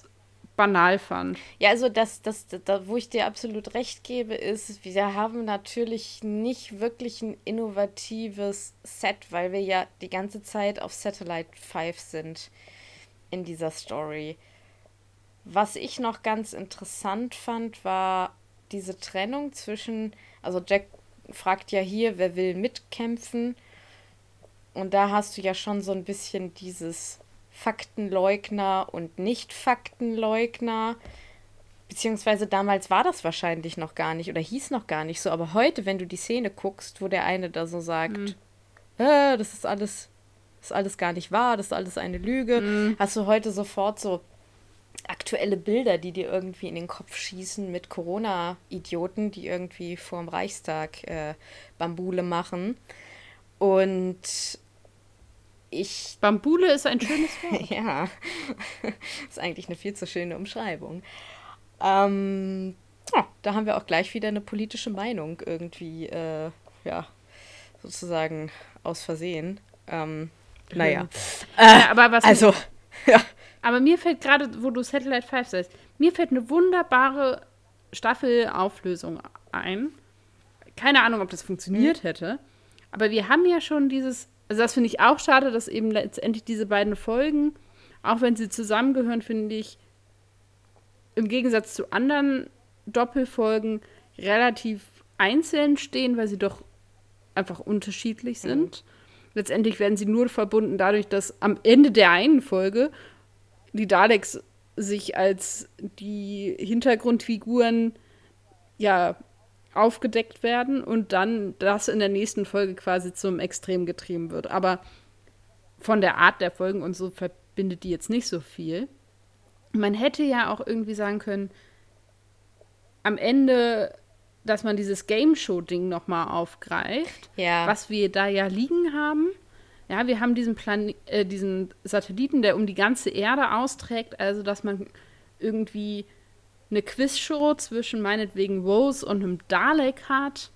banal fand. Ja, also das, das, das, wo ich dir absolut recht gebe, ist, wir haben natürlich nicht wirklich ein innovatives Set, weil wir ja die ganze Zeit auf Satellite 5 sind in dieser Story. Was ich noch ganz interessant fand, war diese Trennung zwischen, also Jack fragt ja hier, wer will mitkämpfen? Und da hast du ja schon so ein bisschen dieses Faktenleugner und Nicht-Faktenleugner. Beziehungsweise damals war das wahrscheinlich noch gar nicht oder hieß noch gar nicht so. Aber heute, wenn du die Szene guckst, wo der eine da so sagt, mhm. äh, das ist alles, das ist alles gar nicht wahr, das ist alles eine Lüge, mhm. hast du heute sofort so aktuelle Bilder, die dir irgendwie in den Kopf schießen mit Corona-Idioten, die irgendwie vorm Reichstag äh, Bambule machen. Und ich. Bambule ist ein schönes Wort. ja, ist eigentlich eine viel zu schöne Umschreibung. Ähm, oh, da haben wir auch gleich wieder eine politische Meinung irgendwie, äh, ja, sozusagen aus Versehen. Ähm, naja. Ja, aber was Also, ja. Aber mir fällt gerade, wo du Satellite 5 sagst, mir fällt eine wunderbare Staffelauflösung ein. Keine Ahnung, ob das funktioniert hätte. Aber wir haben ja schon dieses, also das finde ich auch schade, dass eben letztendlich diese beiden Folgen, auch wenn sie zusammengehören, finde ich, im Gegensatz zu anderen Doppelfolgen relativ einzeln stehen, weil sie doch einfach unterschiedlich sind. Letztendlich werden sie nur verbunden dadurch, dass am Ende der einen Folge die Daleks sich als die Hintergrundfiguren ja aufgedeckt werden und dann das in der nächsten Folge quasi zum Extrem getrieben wird. Aber von der Art der Folgen und so verbindet die jetzt nicht so viel. Man hätte ja auch irgendwie sagen können, am Ende, dass man dieses Game Show Ding noch mal aufgreift, Ja. was wir da ja liegen haben. Ja, wir haben diesen Plan äh, diesen Satelliten, der um die ganze Erde austrägt, also dass man irgendwie eine Quizshow zwischen meinetwegen Rose und einem Dalek hat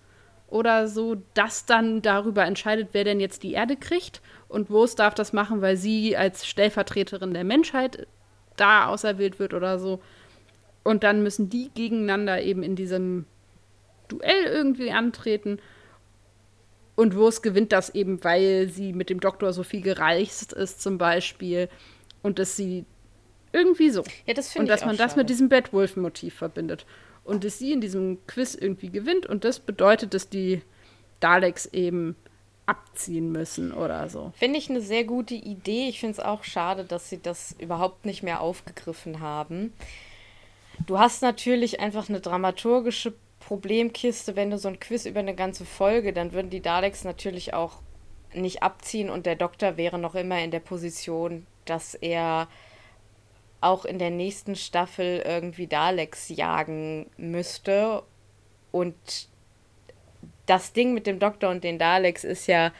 oder so, das dann darüber entscheidet, wer denn jetzt die Erde kriegt. Und Rose darf das machen, weil sie als Stellvertreterin der Menschheit da auserwählt wird oder so. Und dann müssen die gegeneinander eben in diesem Duell irgendwie antreten. Und Rose gewinnt das eben, weil sie mit dem Doktor so viel gereist ist, zum Beispiel. Und dass sie irgendwie so. Ja, das Und dass man das schade. mit diesem Batwolf-Motiv verbindet. Und dass sie in diesem Quiz irgendwie gewinnt. Und das bedeutet, dass die Daleks eben abziehen müssen oder so. Finde ich eine sehr gute Idee. Ich finde es auch schade, dass sie das überhaupt nicht mehr aufgegriffen haben. Du hast natürlich einfach eine dramaturgische Problemkiste, wenn du so ein Quiz über eine ganze Folge, dann würden die Daleks natürlich auch nicht abziehen und der Doktor wäre noch immer in der Position, dass er auch in der nächsten Staffel irgendwie Daleks jagen müsste. Und das Ding mit dem Doktor und den Daleks ist ja,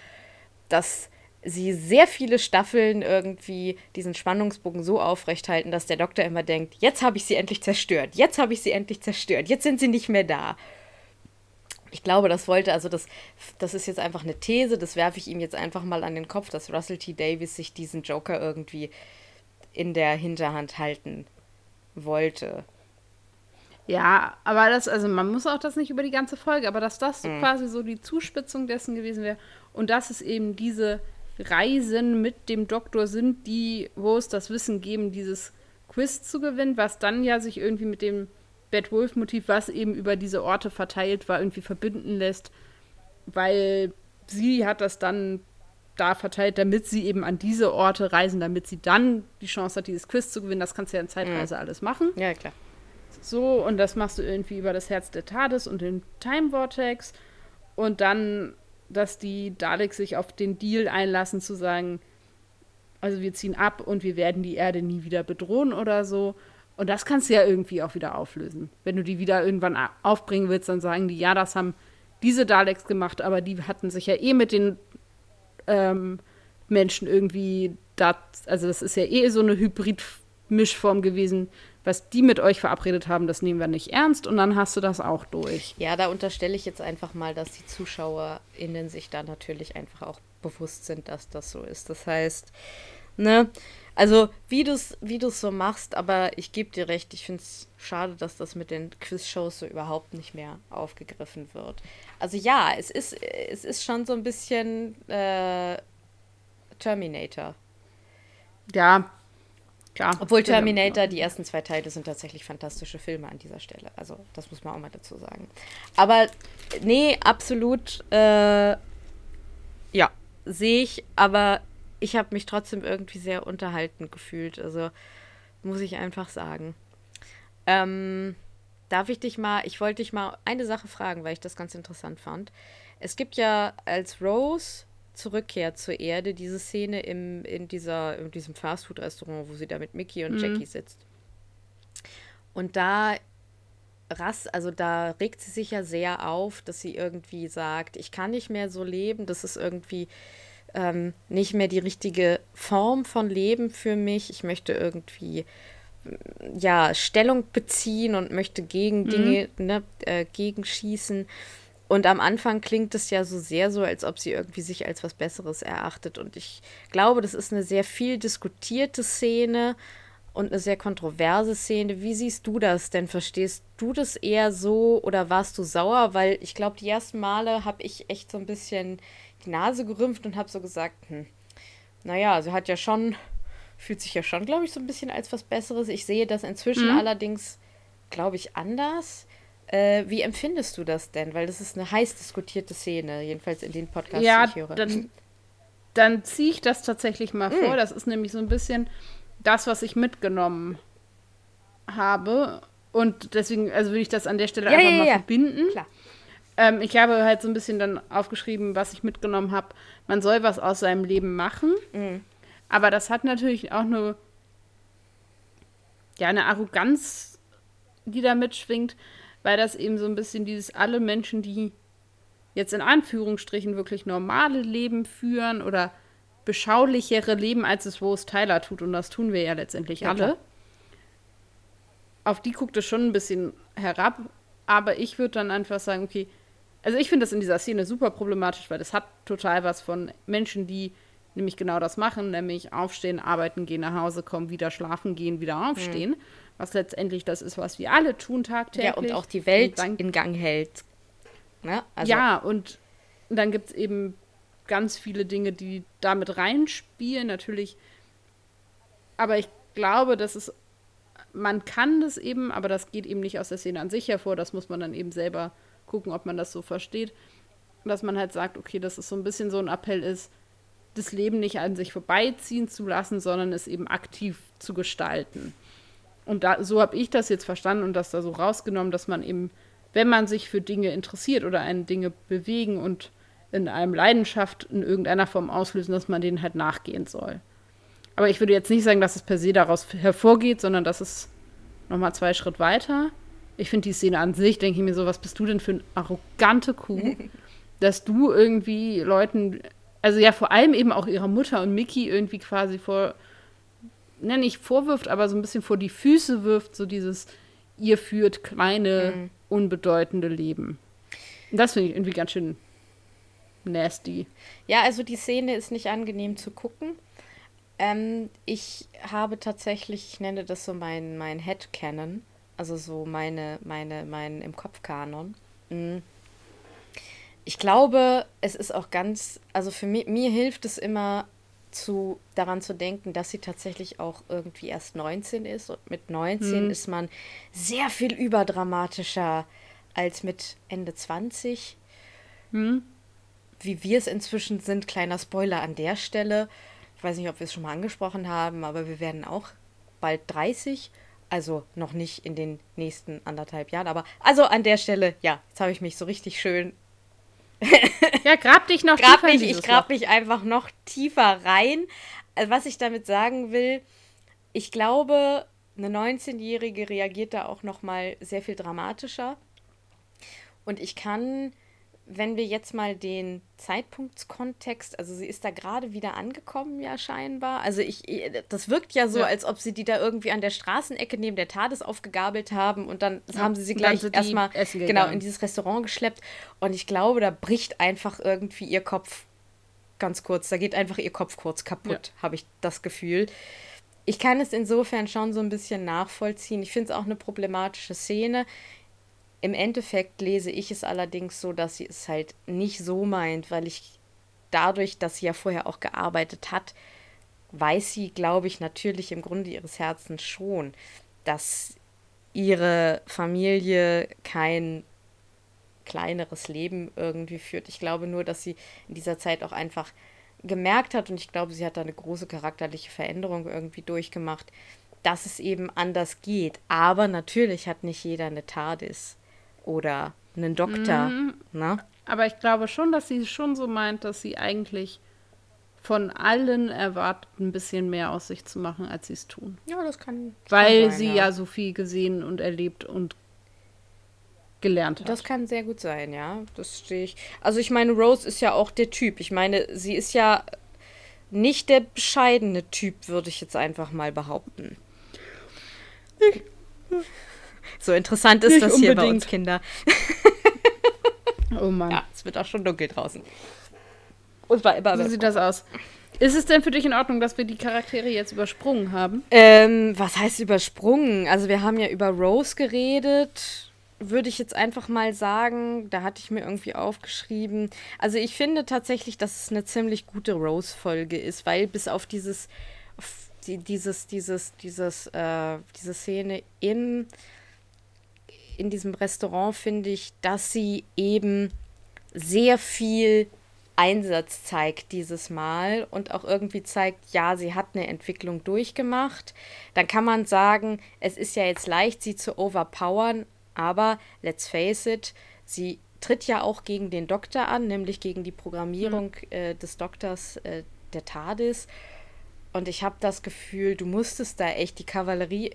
dass sie sehr viele Staffeln irgendwie diesen Spannungsbogen so aufrechthalten, dass der Doktor immer denkt, jetzt habe ich sie endlich zerstört, jetzt habe ich sie endlich zerstört, jetzt sind sie nicht mehr da. Ich glaube, das wollte, also das, das ist jetzt einfach eine These, das werfe ich ihm jetzt einfach mal an den Kopf, dass Russell T. Davies sich diesen Joker irgendwie in der Hinterhand halten wollte. Ja, aber das, also man muss auch das nicht über die ganze Folge, aber dass das so quasi so die Zuspitzung dessen gewesen wäre und dass es eben diese Reisen mit dem Doktor sind, die, wo es das Wissen geben, dieses Quiz zu gewinnen, was dann ja sich irgendwie mit dem Bad Wolf-Motiv, was eben über diese Orte verteilt war, irgendwie verbinden lässt, weil sie hat das dann da verteilt, damit sie eben an diese Orte reisen, damit sie dann die Chance hat, dieses Quiz zu gewinnen. Das kannst du ja in Zeitreise alles machen. Ja, klar. So, und das machst du irgendwie über das Herz der TARDIS und den Time Vortex. Und dann, dass die Daleks sich auf den Deal einlassen, zu sagen, also wir ziehen ab und wir werden die Erde nie wieder bedrohen oder so. Und das kannst du ja irgendwie auch wieder auflösen. Wenn du die wieder irgendwann aufbringen willst, dann sagen die, ja, das haben diese Daleks gemacht, aber die hatten sich ja eh mit den ähm, Menschen irgendwie, da, also das ist ja eh so eine Hybrid-Mischform gewesen. Was die mit euch verabredet haben, das nehmen wir nicht ernst und dann hast du das auch durch. Ja, da unterstelle ich jetzt einfach mal, dass die ZuschauerInnen sich da natürlich einfach auch bewusst sind, dass das so ist. Das heißt, ne, also wie du es wie du's so machst, aber ich gebe dir recht, ich finde es schade, dass das mit den Quizshows so überhaupt nicht mehr aufgegriffen wird. Also ja, es ist, es ist schon so ein bisschen äh, Terminator. Ja, klar. Obwohl Terminator, die ersten zwei Teile sind tatsächlich fantastische Filme an dieser Stelle. Also, das muss man auch mal dazu sagen. Aber, nee, absolut, äh, ja, sehe ich, aber ich habe mich trotzdem irgendwie sehr unterhalten gefühlt. Also, muss ich einfach sagen. Ähm, darf ich dich mal, ich wollte dich mal eine Sache fragen, weil ich das ganz interessant fand. Es gibt ja als Rose zurückkehrt zur Erde diese Szene im, in, dieser, in diesem Fastfood-Restaurant, wo sie da mit Mickey und Jackie sitzt. Und da Rass, also da regt sie sich ja sehr auf, dass sie irgendwie sagt, ich kann nicht mehr so leben, das ist irgendwie ähm, nicht mehr die richtige Form von Leben für mich. Ich möchte irgendwie ja, Stellung beziehen und möchte gegen Dinge, ne, äh, gegenschießen. Und am Anfang klingt es ja so sehr so, als ob sie irgendwie sich als was Besseres erachtet. Und ich glaube, das ist eine sehr viel diskutierte Szene und eine sehr kontroverse Szene. Wie siehst du das denn? Verstehst du das eher so oder warst du sauer? Weil ich glaube, die ersten Male habe ich echt so ein bisschen die Nase gerümpft und habe so gesagt, hm, naja, sie hat ja schon, fühlt sich ja schon, glaube ich, so ein bisschen als was Besseres. Ich sehe das inzwischen mhm. allerdings, glaube ich, anders. Äh, wie empfindest du das denn? Weil das ist eine heiß diskutierte Szene, jedenfalls in den Podcasts, ja, die ich höre. Dann, dann ziehe ich das tatsächlich mal mhm. vor. Das ist nämlich so ein bisschen das, was ich mitgenommen habe. Und deswegen, also würde ich das an der Stelle ja, einfach ja, mal ja. verbinden. Klar. Ähm, ich habe halt so ein bisschen dann aufgeschrieben, was ich mitgenommen habe. Man soll was aus seinem Leben machen. Mhm. Aber das hat natürlich auch eine, ja, eine Arroganz, die da mitschwingt, weil das eben so ein bisschen dieses alle Menschen, die jetzt in Anführungsstrichen wirklich normale Leben führen oder beschaulichere Leben, als es Rose Tyler tut. Und das tun wir ja letztendlich ja, alle. Klar. Auf die guckt es schon ein bisschen herab. Aber ich würde dann einfach sagen, okay, also ich finde das in dieser Szene super problematisch, weil das hat total was von Menschen, die nämlich genau das machen, nämlich aufstehen, arbeiten gehen, nach Hause kommen, wieder schlafen gehen, wieder aufstehen. Mhm. Was letztendlich das ist, was wir alle tun tagtäglich. Ja, und auch die Welt dann, in Gang hält. Ne? Also ja, und dann gibt es eben ganz viele Dinge, die damit reinspielen, natürlich. Aber ich glaube, dass es, man kann das eben, aber das geht eben nicht aus der Szene an sich hervor, das muss man dann eben selber gucken, ob man das so versteht. Dass man halt sagt, okay, dass es so ein bisschen so ein Appell ist, das Leben nicht an sich vorbeiziehen zu lassen, sondern es eben aktiv zu gestalten. Und da, so habe ich das jetzt verstanden und das da so rausgenommen, dass man eben, wenn man sich für Dinge interessiert oder einen Dinge bewegen und in einem Leidenschaft in irgendeiner Form auslösen, dass man denen halt nachgehen soll. Aber ich würde jetzt nicht sagen, dass es per se daraus hervorgeht, sondern dass es nochmal zwei Schritt weiter. Ich finde die Szene an sich, denke ich mir so, was bist du denn für eine arrogante Kuh, dass du irgendwie Leuten, also ja vor allem eben auch ihrer Mutter und Mickey irgendwie quasi vor, ne, nicht vorwirft, aber so ein bisschen vor die Füße wirft, so dieses, ihr führt kleine, mhm. unbedeutende Leben. Und das finde ich irgendwie ganz schön nasty. Ja, also die Szene ist nicht angenehm zu gucken. Ähm, ich habe tatsächlich, ich nenne das so mein, mein Headcanon, also so meine, meine, mein im Kopf-Kanon. Mhm. Ich glaube, es ist auch ganz, also für mich, mir hilft es immer zu, daran zu denken, dass sie tatsächlich auch irgendwie erst 19 ist. Und mit 19 mhm. ist man sehr viel überdramatischer als mit Ende 20. Mhm wie wir es inzwischen sind. Kleiner Spoiler an der Stelle. Ich weiß nicht, ob wir es schon mal angesprochen haben, aber wir werden auch bald 30. Also noch nicht in den nächsten anderthalb Jahren, aber also an der Stelle, ja, jetzt habe ich mich so richtig schön. ja, grab dich noch grab tiefer. Mich, ich grab Loch. mich einfach noch tiefer rein. Also, was ich damit sagen will, ich glaube, eine 19-Jährige reagiert da auch noch mal sehr viel dramatischer. Und ich kann wenn wir jetzt mal den Zeitpunktskontext, also sie ist da gerade wieder angekommen, ja scheinbar. Also ich, das wirkt ja so, ja. als ob sie die da irgendwie an der Straßenecke neben der TARDIS aufgegabelt haben und dann ja. haben sie sie gleich erstmal genau in dieses Restaurant geschleppt. Und ich glaube, da bricht einfach irgendwie ihr Kopf ganz kurz, da geht einfach ihr Kopf kurz kaputt, ja. habe ich das Gefühl. Ich kann es insofern schon so ein bisschen nachvollziehen. Ich finde es auch eine problematische Szene. Im Endeffekt lese ich es allerdings so, dass sie es halt nicht so meint, weil ich dadurch, dass sie ja vorher auch gearbeitet hat, weiß sie, glaube ich, natürlich im Grunde ihres Herzens schon, dass ihre Familie kein kleineres Leben irgendwie führt. Ich glaube nur, dass sie in dieser Zeit auch einfach gemerkt hat und ich glaube, sie hat da eine große charakterliche Veränderung irgendwie durchgemacht, dass es eben anders geht. Aber natürlich hat nicht jeder eine TARDIS oder einen Doktor. Mhm. Ne? Aber ich glaube schon, dass sie schon so meint, dass sie eigentlich von allen erwartet, ein bisschen mehr aus sich zu machen, als sie es tun. Ja, das kann. Weil sein, sie ja. ja so viel gesehen und erlebt und gelernt hat. Das kann sehr gut sein, ja. Das stehe ich. Also ich meine, Rose ist ja auch der Typ. Ich meine, sie ist ja nicht der bescheidene Typ, würde ich jetzt einfach mal behaupten. Ich, so interessant ist Nicht das unbedingt. hier bei uns Kinder. Oh Mann. Ja, es wird auch schon dunkel draußen. Und war immer So sieht das aus. Ist es denn für dich in Ordnung, dass wir die Charaktere jetzt übersprungen haben? Ähm, was heißt übersprungen? Also wir haben ja über Rose geredet, würde ich jetzt einfach mal sagen. Da hatte ich mir irgendwie aufgeschrieben. Also ich finde tatsächlich, dass es eine ziemlich gute Rose-Folge ist, weil bis auf dieses, auf die, dieses, dieses, dieses, äh, diese Szene in, in diesem Restaurant finde ich, dass sie eben sehr viel Einsatz zeigt dieses Mal und auch irgendwie zeigt, ja, sie hat eine Entwicklung durchgemacht. Dann kann man sagen, es ist ja jetzt leicht, sie zu overpowern, aber let's face it, sie tritt ja auch gegen den Doktor an, nämlich gegen die Programmierung mhm. äh, des Doktors äh, der TARDIS. Und ich habe das Gefühl, du musstest da echt die Kavallerie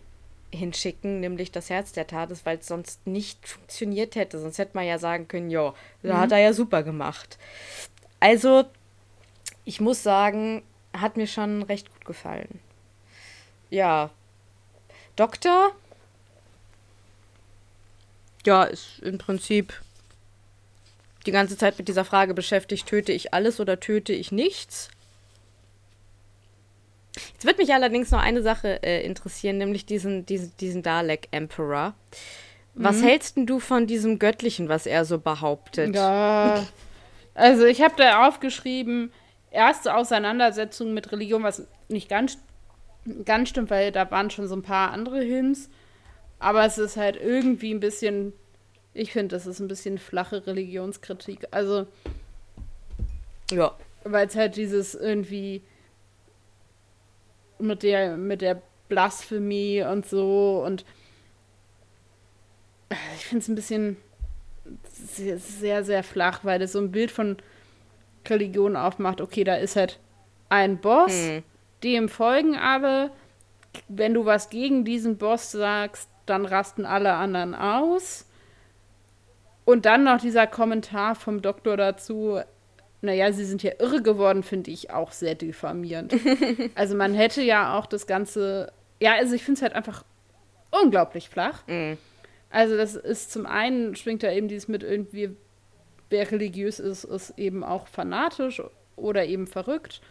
hinschicken, nämlich das Herz der TARDIS, weil es sonst nicht funktioniert hätte. Sonst hätte man ja sagen können, ja, da mhm. hat er ja super gemacht. Also, ich muss sagen, hat mir schon recht gut gefallen. Ja. Doktor? Ja, ist im Prinzip die ganze Zeit mit dieser Frage beschäftigt, töte ich alles oder töte ich nichts? Jetzt wird mich allerdings noch eine Sache äh, interessieren, nämlich diesen, diesen, diesen Dalek Emperor. Was mhm. hältst denn du von diesem Göttlichen, was er so behauptet? Ja, also ich habe da aufgeschrieben, erste Auseinandersetzung mit Religion, was nicht ganz, ganz stimmt, weil da waren schon so ein paar andere Hints. Aber es ist halt irgendwie ein bisschen, ich finde, das ist ein bisschen flache Religionskritik. Also, ja. Weil es halt dieses irgendwie mit der, mit der Blasphemie und so und ich finde es ein bisschen sehr, sehr, sehr flach, weil das so ein Bild von Religion aufmacht. Okay, da ist halt ein Boss, hm. dem folgen alle. Wenn du was gegen diesen Boss sagst, dann rasten alle anderen aus. Und dann noch dieser Kommentar vom Doktor dazu, naja, sie sind ja irre geworden, finde ich auch sehr diffamierend. also man hätte ja auch das Ganze, ja, also ich finde es halt einfach unglaublich flach. Mhm. Also das ist zum einen, schwingt da eben dieses mit irgendwie, wer religiös ist, ist eben auch fanatisch oder eben verrückt.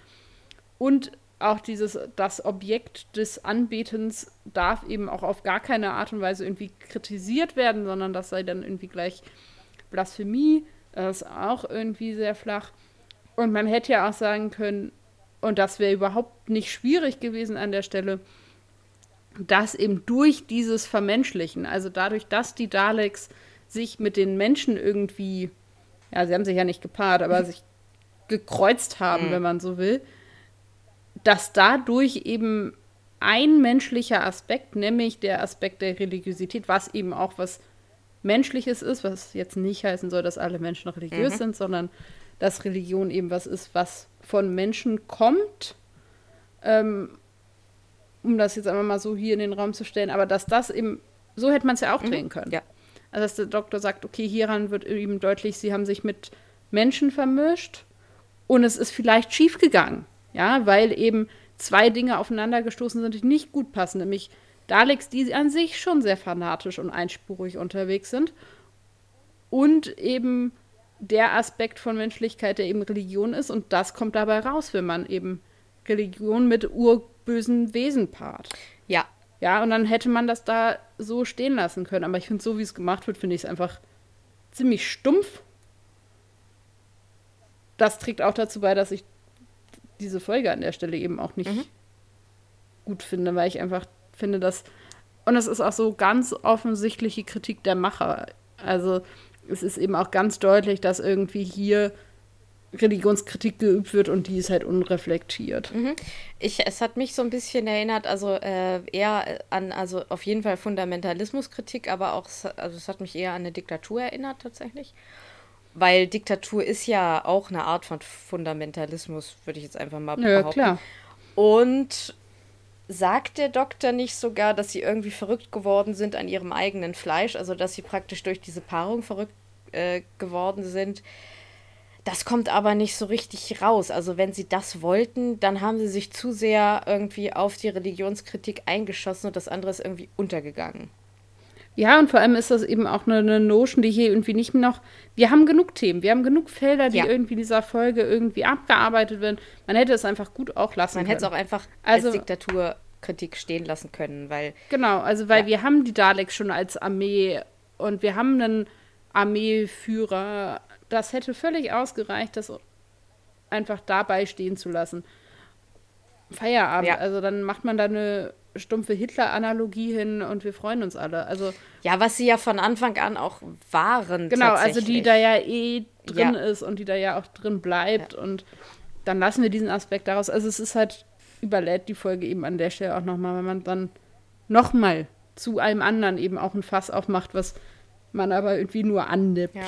Und auch dieses, das Objekt des Anbetens darf eben auch auf gar keine Art und Weise irgendwie kritisiert werden, sondern das sei dann irgendwie gleich Blasphemie. Das ist auch irgendwie sehr flach. Und man hätte ja auch sagen können, und das wäre überhaupt nicht schwierig gewesen an der Stelle, dass eben durch dieses Vermenschlichen, also dadurch, dass die Daleks sich mit den Menschen irgendwie, ja, sie haben sich ja nicht gepaart, aber sich gekreuzt haben, mhm. wenn man so will, dass dadurch eben ein menschlicher Aspekt, nämlich der Aspekt der Religiosität, was eben auch was Menschliches ist, was jetzt nicht heißen soll, dass alle Menschen religiös mhm. sind, sondern dass Religion eben was ist, was von Menschen kommt ähm, um das jetzt einmal mal so hier in den Raum zu stellen, aber dass das eben, so hätte man es ja auch mhm. drehen können. Ja. Also dass der Doktor sagt, okay, hieran wird eben deutlich, sie haben sich mit Menschen vermischt und es ist vielleicht schiefgegangen, ja, weil eben zwei Dinge aufeinander gestoßen sind, die nicht gut passen, nämlich Daleks, die an sich schon sehr fanatisch und einspurig unterwegs sind und eben der Aspekt von Menschlichkeit, der eben Religion ist und das kommt dabei raus, wenn man eben Religion mit Ur bösen Wesen-Part. Ja. Ja, und dann hätte man das da so stehen lassen können. Aber ich finde, so wie es gemacht wird, finde ich es einfach ziemlich stumpf. Das trägt auch dazu bei, dass ich diese Folge an der Stelle eben auch nicht mhm. gut finde, weil ich einfach finde, dass. Und es ist auch so ganz offensichtliche Kritik der Macher. Also es ist eben auch ganz deutlich, dass irgendwie hier Religionskritik geübt wird und die ist halt unreflektiert. Mhm. Ich, es hat mich so ein bisschen erinnert, also äh, eher an, also auf jeden Fall Fundamentalismuskritik, aber auch, also es hat mich eher an eine Diktatur erinnert tatsächlich. Weil Diktatur ist ja auch eine Art von Fundamentalismus, würde ich jetzt einfach mal behaupten. Ja, klar. Und sagt der Doktor nicht sogar, dass sie irgendwie verrückt geworden sind an ihrem eigenen Fleisch, also dass sie praktisch durch diese Paarung verrückt äh, geworden sind? Das kommt aber nicht so richtig raus. Also wenn sie das wollten, dann haben sie sich zu sehr irgendwie auf die Religionskritik eingeschossen und das andere ist irgendwie untergegangen. Ja, und vor allem ist das eben auch eine, eine Notion, die hier irgendwie nicht noch. Wir haben genug Themen, wir haben genug Felder, die Ja. irgendwie in dieser Folge irgendwie abgearbeitet werden. Man hätte es einfach gut auch lassen Man können. hätte es auch einfach Also- als Diktaturkritik stehen lassen können, weil Genau, also weil Ja. wir haben die Daleks schon als Armee und wir haben einen Armeeführer. Das hätte völlig ausgereicht, das einfach dabei stehen zu lassen. Feierabend, Ja. also dann macht man da eine stumpfe Hitler-Analogie hin und wir freuen uns alle. Also ja, was sie ja von Anfang an auch waren. genau, also die da ja eh drin Ja. ist und die da ja auch drin bleibt und dann lassen wir diesen Aspekt daraus. Also es ist halt überlädt die Folge eben an der Stelle auch nochmal, wenn man dann nochmal zu allem anderen eben auch ein Fass aufmacht, was man aber irgendwie nur annippt. Ja.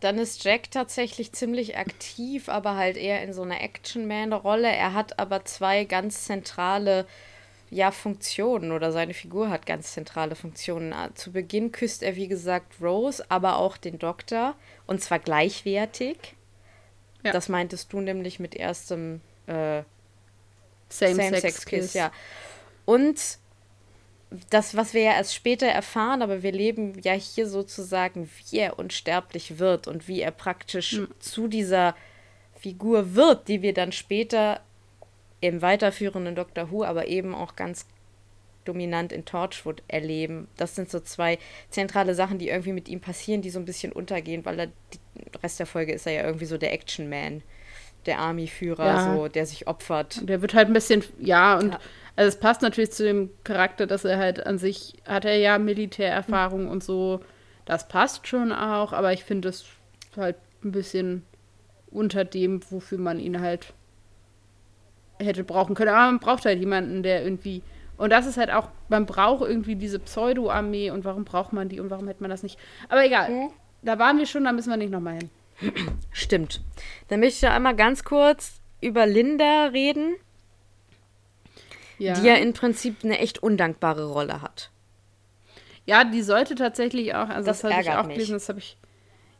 Dann ist Jack tatsächlich ziemlich aktiv, aber halt eher in so einer Action-Man-Rolle. Er hat aber zwei ganz zentrale ja, Funktionen oder seine Figur hat ganz zentrale Funktionen. Ah, Zu Beginn küsst er, wie gesagt, Rose, aber auch den Doktor und zwar gleichwertig. Ja. Das meintest du nämlich mit erstem äh, Same-Sex-Kiss. Same-Sex-Kiss, ja. Und das, was wir ja erst später erfahren, aber wir leben ja hier sozusagen, wie er unsterblich wird und wie er praktisch Hm. zu dieser Figur wird, die wir dann später im weiterführenden Doctor Who, aber eben auch ganz dominant in Torchwood erleben. Das sind so zwei zentrale Sachen, die irgendwie mit ihm passieren, die so ein bisschen untergehen, weil er, der Rest der Folge ist er ja irgendwie so der Action-Man, der Army-Führer, Ja. so, der sich opfert. Der wird halt ein bisschen, ja, und Ja. also es passt natürlich zu dem Charakter, dass er halt an sich, hat er ja Militärerfahrung und so. Das passt schon auch, aber ich finde es halt ein bisschen unter dem, wofür man ihn halt hätte brauchen können. Aber man braucht halt jemanden, der irgendwie. Und das ist halt auch, man braucht irgendwie diese Pseudo-Armee und warum braucht man die und warum hätte man das nicht. Aber egal, Mhm. da waren wir schon, da müssen wir nicht nochmal hin. Stimmt. Dann möchte ich ja einmal ganz kurz über Linda reden, Ja. die ja im Prinzip eine echt undankbare Rolle hat. Ja, die sollte tatsächlich auch, also Das das, habe ich auch mich. gelesen, das habe ich,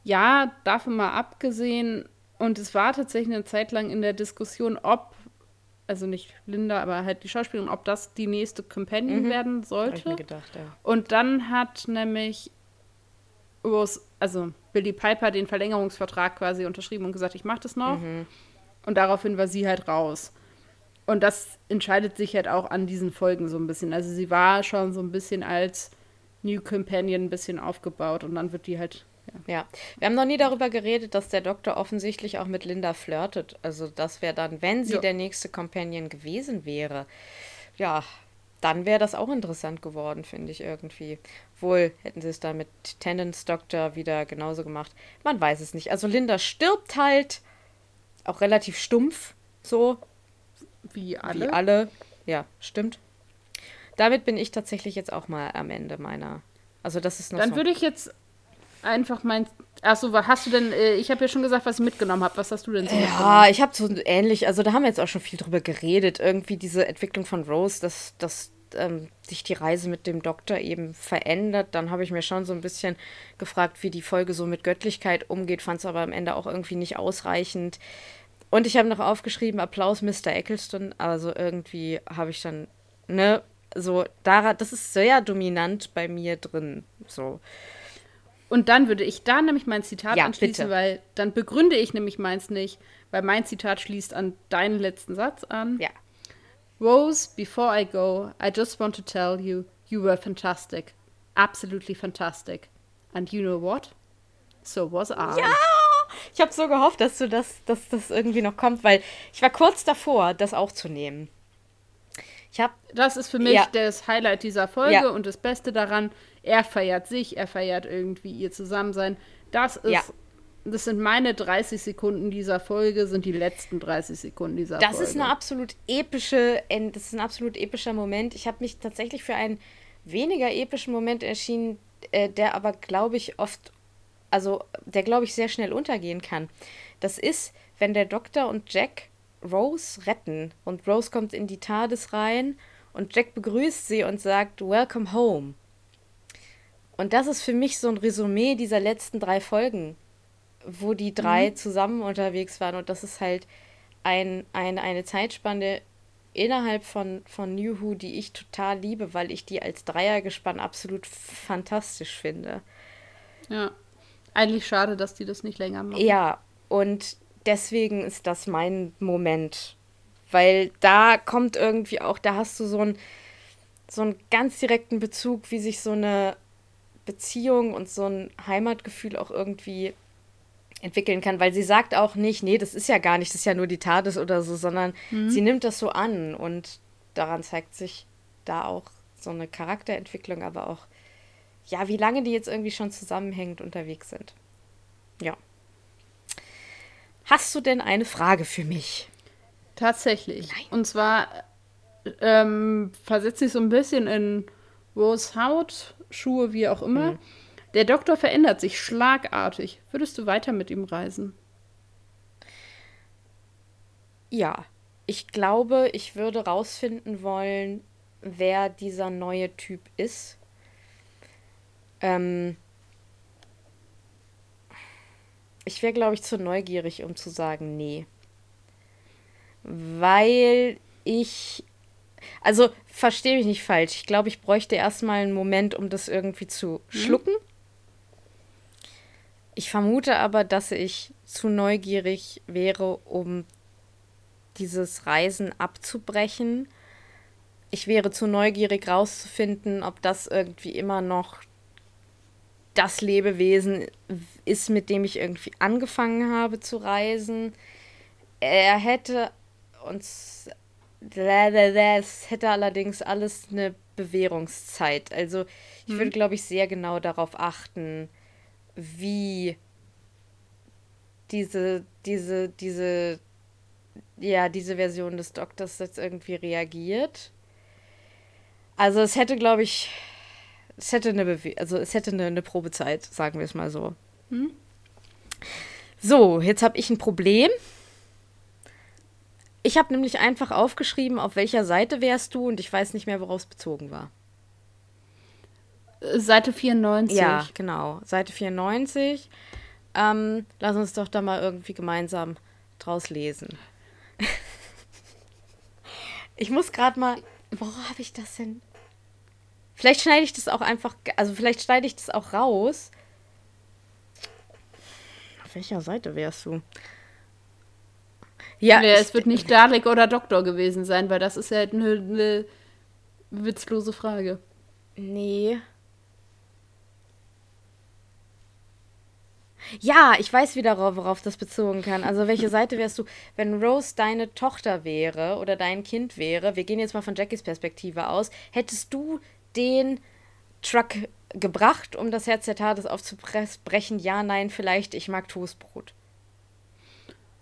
ja, davon mal abgesehen. Und es war tatsächlich eine Zeit lang in der Diskussion, ob, also nicht Linda, aber halt die Schauspielerin, ob das die nächste Companion werden Habe ich sollte. mir gedacht, ja. Und dann hat nämlich Rose, also Billy Piper, den Verlängerungsvertrag quasi unterschrieben und gesagt, ich mache das noch. Und daraufhin war sie halt raus. Und das entscheidet sich halt auch an diesen Folgen so ein bisschen. Also sie war schon so ein bisschen als New Companion ein bisschen aufgebaut und dann wird die halt. Ja. Wir haben noch nie darüber geredet, dass der Doktor offensichtlich auch mit Linda flirtet. Also das wäre dann, wenn sie Ja. der nächste Companion gewesen wäre, ja, dann wäre das auch interessant geworden, finde ich irgendwie. Wohl hätten sie es dann mit Tennants Doktor wieder genauso gemacht. Man weiß es nicht. Also Linda stirbt halt auch relativ stumpf, so Wie alle. wie alle. Ja, stimmt. Damit bin ich tatsächlich jetzt auch mal am Ende meiner. Also das ist noch Dann so. würde ich jetzt einfach mein. Achso, was hast du denn? Äh, ich habe ja schon gesagt, was ich mitgenommen habe. Was hast du denn so? Ja, ich habe so ähnlich, also da haben wir jetzt auch schon viel drüber geredet, irgendwie diese Entwicklung von Rose, dass, dass ähm, sich die Reise mit dem Doktor eben verändert. Dann habe ich mir schon so ein bisschen gefragt, wie die Folge so mit Göttlichkeit umgeht, fand es aber am Ende auch irgendwie nicht ausreichend. Und ich habe noch aufgeschrieben, Applaus Mr. Eccleston, also irgendwie habe ich dann, ne, so, daran, das ist sehr dominant bei mir drin, so. Und dann würde ich da nämlich mein Zitat Ja, anschließen, bitte. weil dann begründe ich nämlich meins nicht, weil mein Zitat schließt an deinen letzten Satz an. Ja. Rose, before I go, I just want to tell you, you were fantastic. Absolutely fantastic. And you know what? So was I. Ja! Ich habe so gehofft, dass du das, dass das irgendwie noch kommt, weil ich war kurz davor, das aufzunehmen. Ich habe Das ist für mich Ja. das Highlight dieser Folge Ja. und das Beste daran, er feiert sich, er feiert irgendwie ihr Zusammensein. Das ist, Ja. das sind meine 30 Sekunden dieser Folge, sind die letzten 30 Sekunden dieser Das Folge. ist eine absolut epische, das ist ein absolut epischer Moment. Ich habe mich tatsächlich für einen weniger epischen Moment erschienen, äh, der aber, glaube ich, oft, also der, glaube ich, sehr schnell untergehen kann. Das ist, wenn der Doktor und Jack Rose retten und Rose kommt in die TARDIS rein und Jack begrüßt sie und sagt, Welcome home. Und das ist für mich so ein Resümee dieser letzten drei Folgen, wo die drei zusammen unterwegs waren. Und das ist halt ein, ein, eine Zeitspanne, innerhalb von, von New Who, die ich total liebe, weil ich die als Dreiergespann absolut fantastisch finde. Ja. Eigentlich schade, dass die das nicht länger machen. Ja, und deswegen ist das mein Moment. Weil da kommt irgendwie auch, da hast du so einen, so einen ganz direkten Bezug, wie sich so eine Beziehung und so ein Heimatgefühl auch irgendwie entwickeln kann, weil sie sagt auch nicht, nee, das ist ja gar nicht, das ist ja nur die TARDIS oder so, sondern mhm. sie nimmt das so an und daran zeigt sich da auch so eine Charakterentwicklung, aber auch, ja, wie lange die jetzt irgendwie schon zusammenhängend unterwegs sind. Ja. Hast du denn eine Frage für mich? Tatsächlich. Nein. Und zwar ähm, versetzt sich so ein bisschen in Rose Haut, Schuhe, wie auch immer. Mhm. Der Doktor verändert sich schlagartig. Würdest du weiter mit ihm reisen? Ja, ich glaube, ich würde rausfinden wollen, wer dieser neue Typ ist. Ähm ich wäre, glaube ich, zu neugierig, um zu sagen, nee. Weil ich. Also, verstehe mich nicht falsch. Ich glaube, ich bräuchte erstmal einen Moment, um das irgendwie zu hm? schlucken. Ich vermute aber, dass ich zu neugierig wäre, um dieses Reisen abzubrechen. Ich wäre zu neugierig rauszufinden, ob das irgendwie immer noch das Lebewesen ist, mit dem ich irgendwie angefangen habe zu reisen. Er hätte uns das hätte allerdings alles eine Bewährungszeit. Also ich hm. würde, glaube ich, sehr genau darauf achten, wie diese, diese, diese, ja, diese Version des Doktors jetzt irgendwie reagiert. Also es hätte, glaube ich, es hätte eine Bewe also es hätte eine, eine Probezeit, sagen wir es mal so. Hm? So, jetzt habe ich ein Problem. Ich habe nämlich einfach aufgeschrieben, auf welcher Seite wärst du und ich weiß nicht mehr, worauf es bezogen war. Seite 94. Ja, genau. Seite 94. Ähm, lass uns doch da mal irgendwie gemeinsam draus lesen. ich muss gerade mal. Wo habe ich das denn? Vielleicht schneide ich das auch einfach. Also, vielleicht schneide ich das auch raus. Auf welcher Seite wärst du? Ja. Nee, es wird nicht Dalek oder Doktor gewesen sein, weil das ist ja eine, eine witzlose Frage. Nee. Ja, ich weiß wieder, worauf das bezogen kann. Also, welche Seite wärst du, wenn Rose deine Tochter wäre oder dein Kind wäre? Wir gehen jetzt mal von Jackies Perspektive aus. Hättest du den Truck gebracht, um das Herz der Tades aufzubrechen? Ja, nein, vielleicht. Ich mag Toastbrot.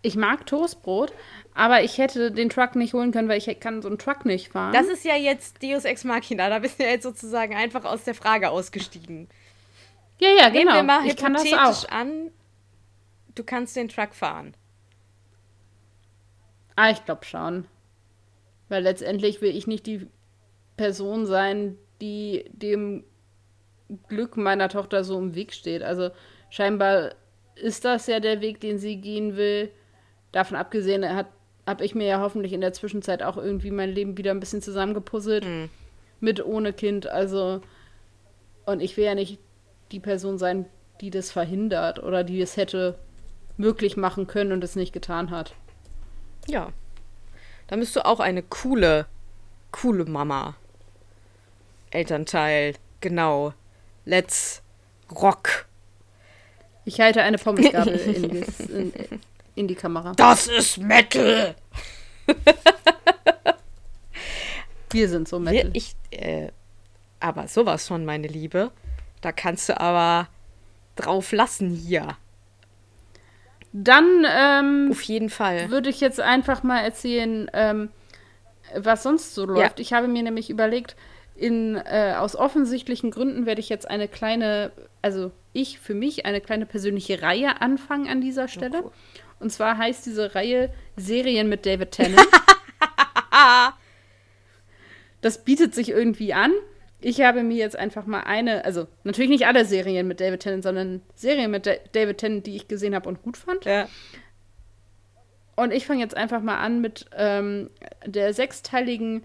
Ich mag Toastbrot, aber ich hätte den Truck nicht holen können, weil ich kann so einen Truck nicht fahren. Das ist ja jetzt Deus Ex Machina. Da bist du ja jetzt sozusagen einfach aus der Frage ausgestiegen. Ja, ja, Nehmen genau. Wir mal ich kann das auch. an, du kannst den Truck fahren. Ah, ich glaube schon. Weil letztendlich will ich nicht die Person sein, die dem Glück meiner Tochter so im Weg steht. Also scheinbar ist das ja der Weg, den sie gehen will. Davon abgesehen habe ich mir ja hoffentlich in der Zwischenzeit auch irgendwie mein Leben wieder ein bisschen zusammengepuzzelt. Mhm. Mit ohne Kind. Also, und ich will ja nicht die Person sein, die das verhindert oder die es hätte möglich machen können und es nicht getan hat. Ja. Dann bist du auch eine coole, coole Mama. Elternteil, genau. Let's rock. Ich halte eine Pommesgabel in, in, in, die Kamera. Das ist Metal! Wir sind so Metal. Ich, äh, aber sowas von, meine Liebe. Da kannst du aber drauf lassen hier. Dann ähm, auf jeden Fall würde ich jetzt einfach mal erzählen, ähm, was sonst so läuft. Ja. Ich habe mir nämlich überlegt, in, äh, aus offensichtlichen Gründen werde ich jetzt eine kleine, also ich für mich eine kleine persönliche Reihe anfangen an dieser Stelle. Oh, cool. Und zwar heißt diese Reihe Serien mit David Tennant. das bietet sich irgendwie an. Ich habe mir jetzt einfach mal eine, also natürlich nicht alle Serien mit David Tennant, sondern Serien mit David Tennant, die ich gesehen habe und gut fand. Ja. Und ich fange jetzt einfach mal an mit ähm, der sechsteiligen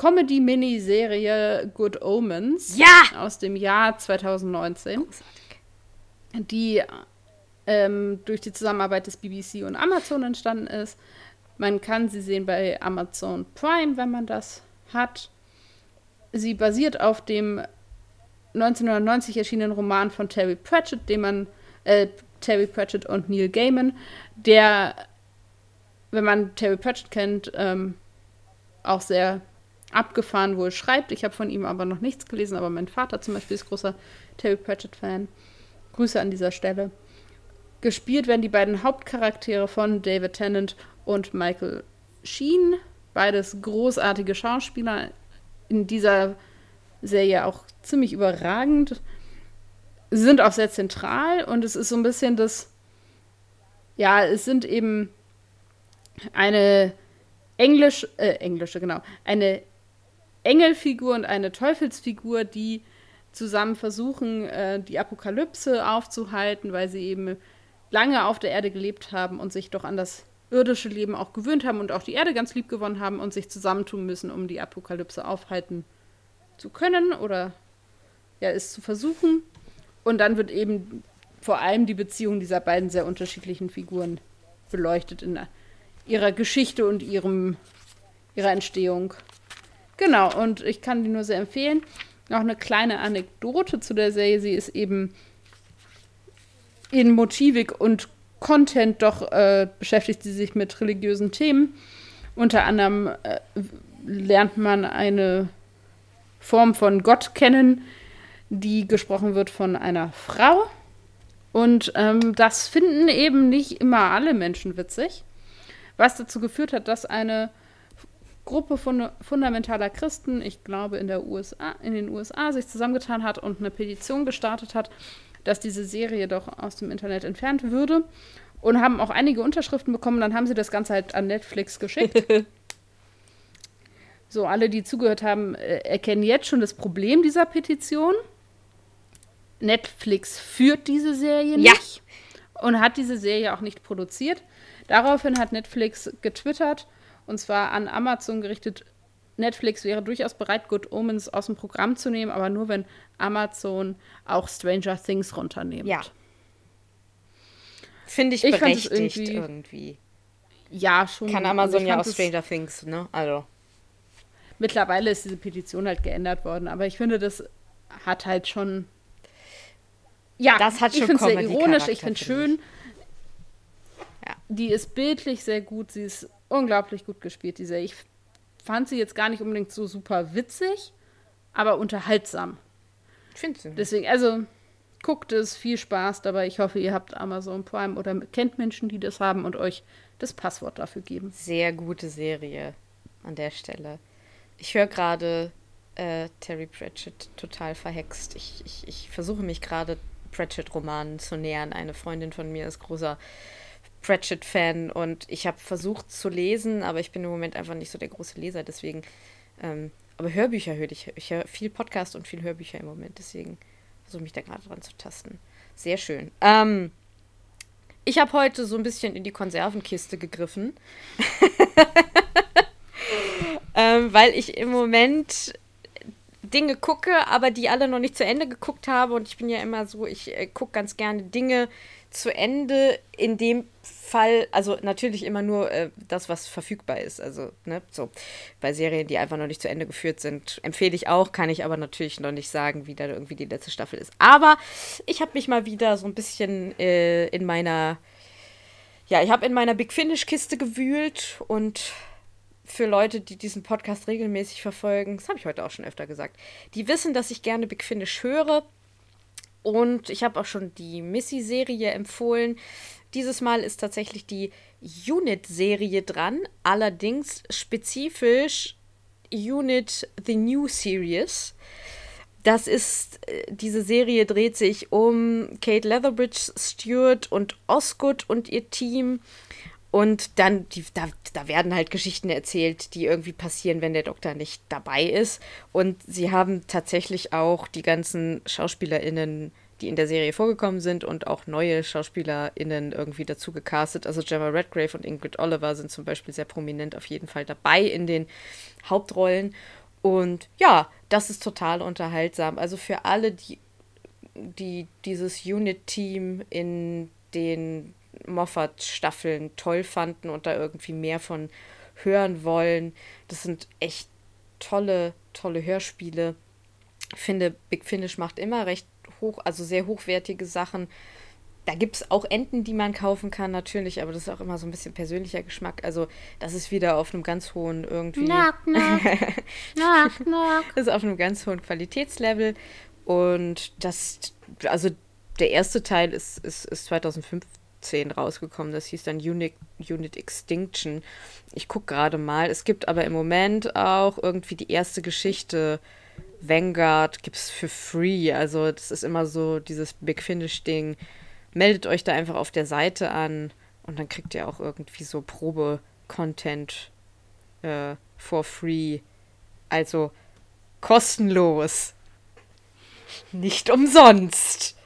Comedy-Miniserie Good Omens Ja! aus dem Jahr 2019, die ähm, durch die Zusammenarbeit des BBC und Amazon entstanden ist. Man kann sie sehen bei Amazon Prime, wenn man das hat. Sie basiert auf dem 1990 erschienenen Roman von Terry Pratchett, den man äh, Terry Pratchett und Neil Gaiman, der, wenn man Terry Pratchett kennt, ähm, auch sehr abgefahren wohl schreibt. Ich habe von ihm aber noch nichts gelesen, aber mein Vater zum Beispiel ist großer Terry Pratchett-Fan. Grüße an dieser Stelle. Gespielt werden die beiden Hauptcharaktere von David Tennant und Michael Sheen. Beides großartige Schauspieler. In dieser Serie auch ziemlich überragend. Sind auch sehr zentral und es ist so ein bisschen das. Ja, es sind eben eine englisch, äh, englische, genau, eine Engelfigur und eine Teufelsfigur, die zusammen versuchen, äh, die Apokalypse aufzuhalten, weil sie eben lange auf der Erde gelebt haben und sich doch an das irdische Leben auch gewöhnt haben und auch die Erde ganz lieb gewonnen haben und sich zusammentun müssen, um die Apokalypse aufhalten zu können oder ja, es zu versuchen. Und dann wird eben vor allem die Beziehung dieser beiden sehr unterschiedlichen Figuren beleuchtet in ihrer Geschichte und ihrem, ihrer Entstehung. Genau, und ich kann die nur sehr empfehlen. Noch eine kleine Anekdote zu der Serie. Sie ist eben in Motivik und Content doch äh, beschäftigt sie sich mit religiösen Themen. Unter anderem äh, lernt man eine Form von Gott kennen, die gesprochen wird von einer Frau. Und ähm, das finden eben nicht immer alle Menschen witzig, was dazu geführt hat, dass eine Gruppe von fundamentaler Christen, ich glaube in, der USA, in den USA, sich zusammengetan hat und eine Petition gestartet hat, dass diese Serie doch aus dem Internet entfernt würde. Und haben auch einige Unterschriften bekommen. Dann haben sie das Ganze halt an Netflix geschickt. so, alle, die zugehört haben, äh, erkennen jetzt schon das Problem dieser Petition. Netflix führt diese Serie Ja. nicht und hat diese Serie auch nicht produziert. Daraufhin hat Netflix getwittert und zwar an Amazon gerichtet. Netflix wäre durchaus bereit, Good Omens aus dem Programm zu nehmen, aber nur wenn Amazon auch Stranger Things runternimmt. Ja. Finde ich, Ich berechtigt irgendwie- irgendwie. Ja, schon. Kann Und Amazon ich ja auch Stranger Things, ne? Also. Mittlerweile ist diese Petition halt geändert worden, aber ich finde, das hat halt schon. Ja, Das hat ich schon finde es sehr ironisch, ich finde es schön. Ja. Die ist bildlich sehr gut, sie ist unglaublich gut gespielt, die Serie. Ich fand sie jetzt gar nicht unbedingt so super witzig, aber unterhaltsam. Ich finde sie. Deswegen, also guckt es, viel Spaß dabei. Ich hoffe, ihr habt Amazon Prime oder kennt Menschen, die das haben und euch das Passwort dafür geben. Sehr gute Serie an der Stelle. Ich höre gerade äh, Terry Pratchett total verhext. Ich, ich, ich versuche mich gerade Pratchett-Romanen zu nähern. Eine Freundin von mir ist großer Pratchett-Fan und ich habe versucht zu lesen, aber ich bin im Moment einfach nicht so der große Leser, deswegen. Ähm, aber Hörbücher höre ich. Ich höre viel Podcast und viel Hörbücher im Moment, deswegen versuche mich da gerade dran zu tasten. Sehr schön. Ähm, ich habe heute so ein bisschen in die Konservenkiste gegriffen. ähm, weil ich im Moment Dinge gucke, aber die alle noch nicht zu Ende geguckt habe. Und ich bin ja immer so, ich äh, gucke ganz gerne Dinge zu Ende. In dem Fall, also natürlich immer nur äh, das, was verfügbar ist. Also, ne, so bei Serien, die einfach noch nicht zu Ende geführt sind, empfehle ich auch, kann ich aber natürlich noch nicht sagen, wie da irgendwie die letzte Staffel ist. Aber ich habe mich mal wieder so ein bisschen äh, in meiner, ja, ich habe in meiner Big Finish-Kiste gewühlt und für Leute, die diesen Podcast regelmäßig verfolgen, das habe ich heute auch schon öfter gesagt, die wissen, dass ich gerne Big Finish höre. Und ich habe auch schon die Missy-Serie empfohlen. Dieses Mal ist tatsächlich die Unit-Serie dran, allerdings spezifisch Unit The New Series. Das ist, äh, diese Serie dreht sich um Kate Leatherbridge Stewart und Osgood und ihr Team. Und dann, die, da, da werden halt Geschichten erzählt, die irgendwie passieren, wenn der Doktor nicht dabei ist. Und sie haben tatsächlich auch die ganzen SchauspielerInnen die in der Serie vorgekommen sind und auch neue SchauspielerInnen irgendwie dazu gecastet. Also Gemma Redgrave und Ingrid Oliver sind zum Beispiel sehr prominent auf jeden Fall dabei in den Hauptrollen. Und ja, das ist total unterhaltsam. Also für alle, die, die dieses Unit-Team in den Moffat-Staffeln toll fanden und da irgendwie mehr von hören wollen. Das sind echt tolle, tolle Hörspiele. Ich finde, Big Finish macht immer recht hoch, also sehr hochwertige Sachen. Da gibt es auch Enten, die man kaufen kann, natürlich, aber das ist auch immer so ein bisschen persönlicher Geschmack. Also, das ist wieder auf einem ganz hohen irgendwie. Knock, knock. knock, knock. Das ist auf einem ganz hohen Qualitätslevel. Und das, also der erste Teil ist, ist, ist 2015 rausgekommen. Das hieß dann Unit, Unit Extinction. Ich gucke gerade mal. Es gibt aber im Moment auch irgendwie die erste Geschichte Vanguard gibt es für free. Also das ist immer so dieses Big Finish-Ding. Meldet euch da einfach auf der Seite an und dann kriegt ihr auch irgendwie so Probe-Content äh, for free. Also kostenlos. Nicht umsonst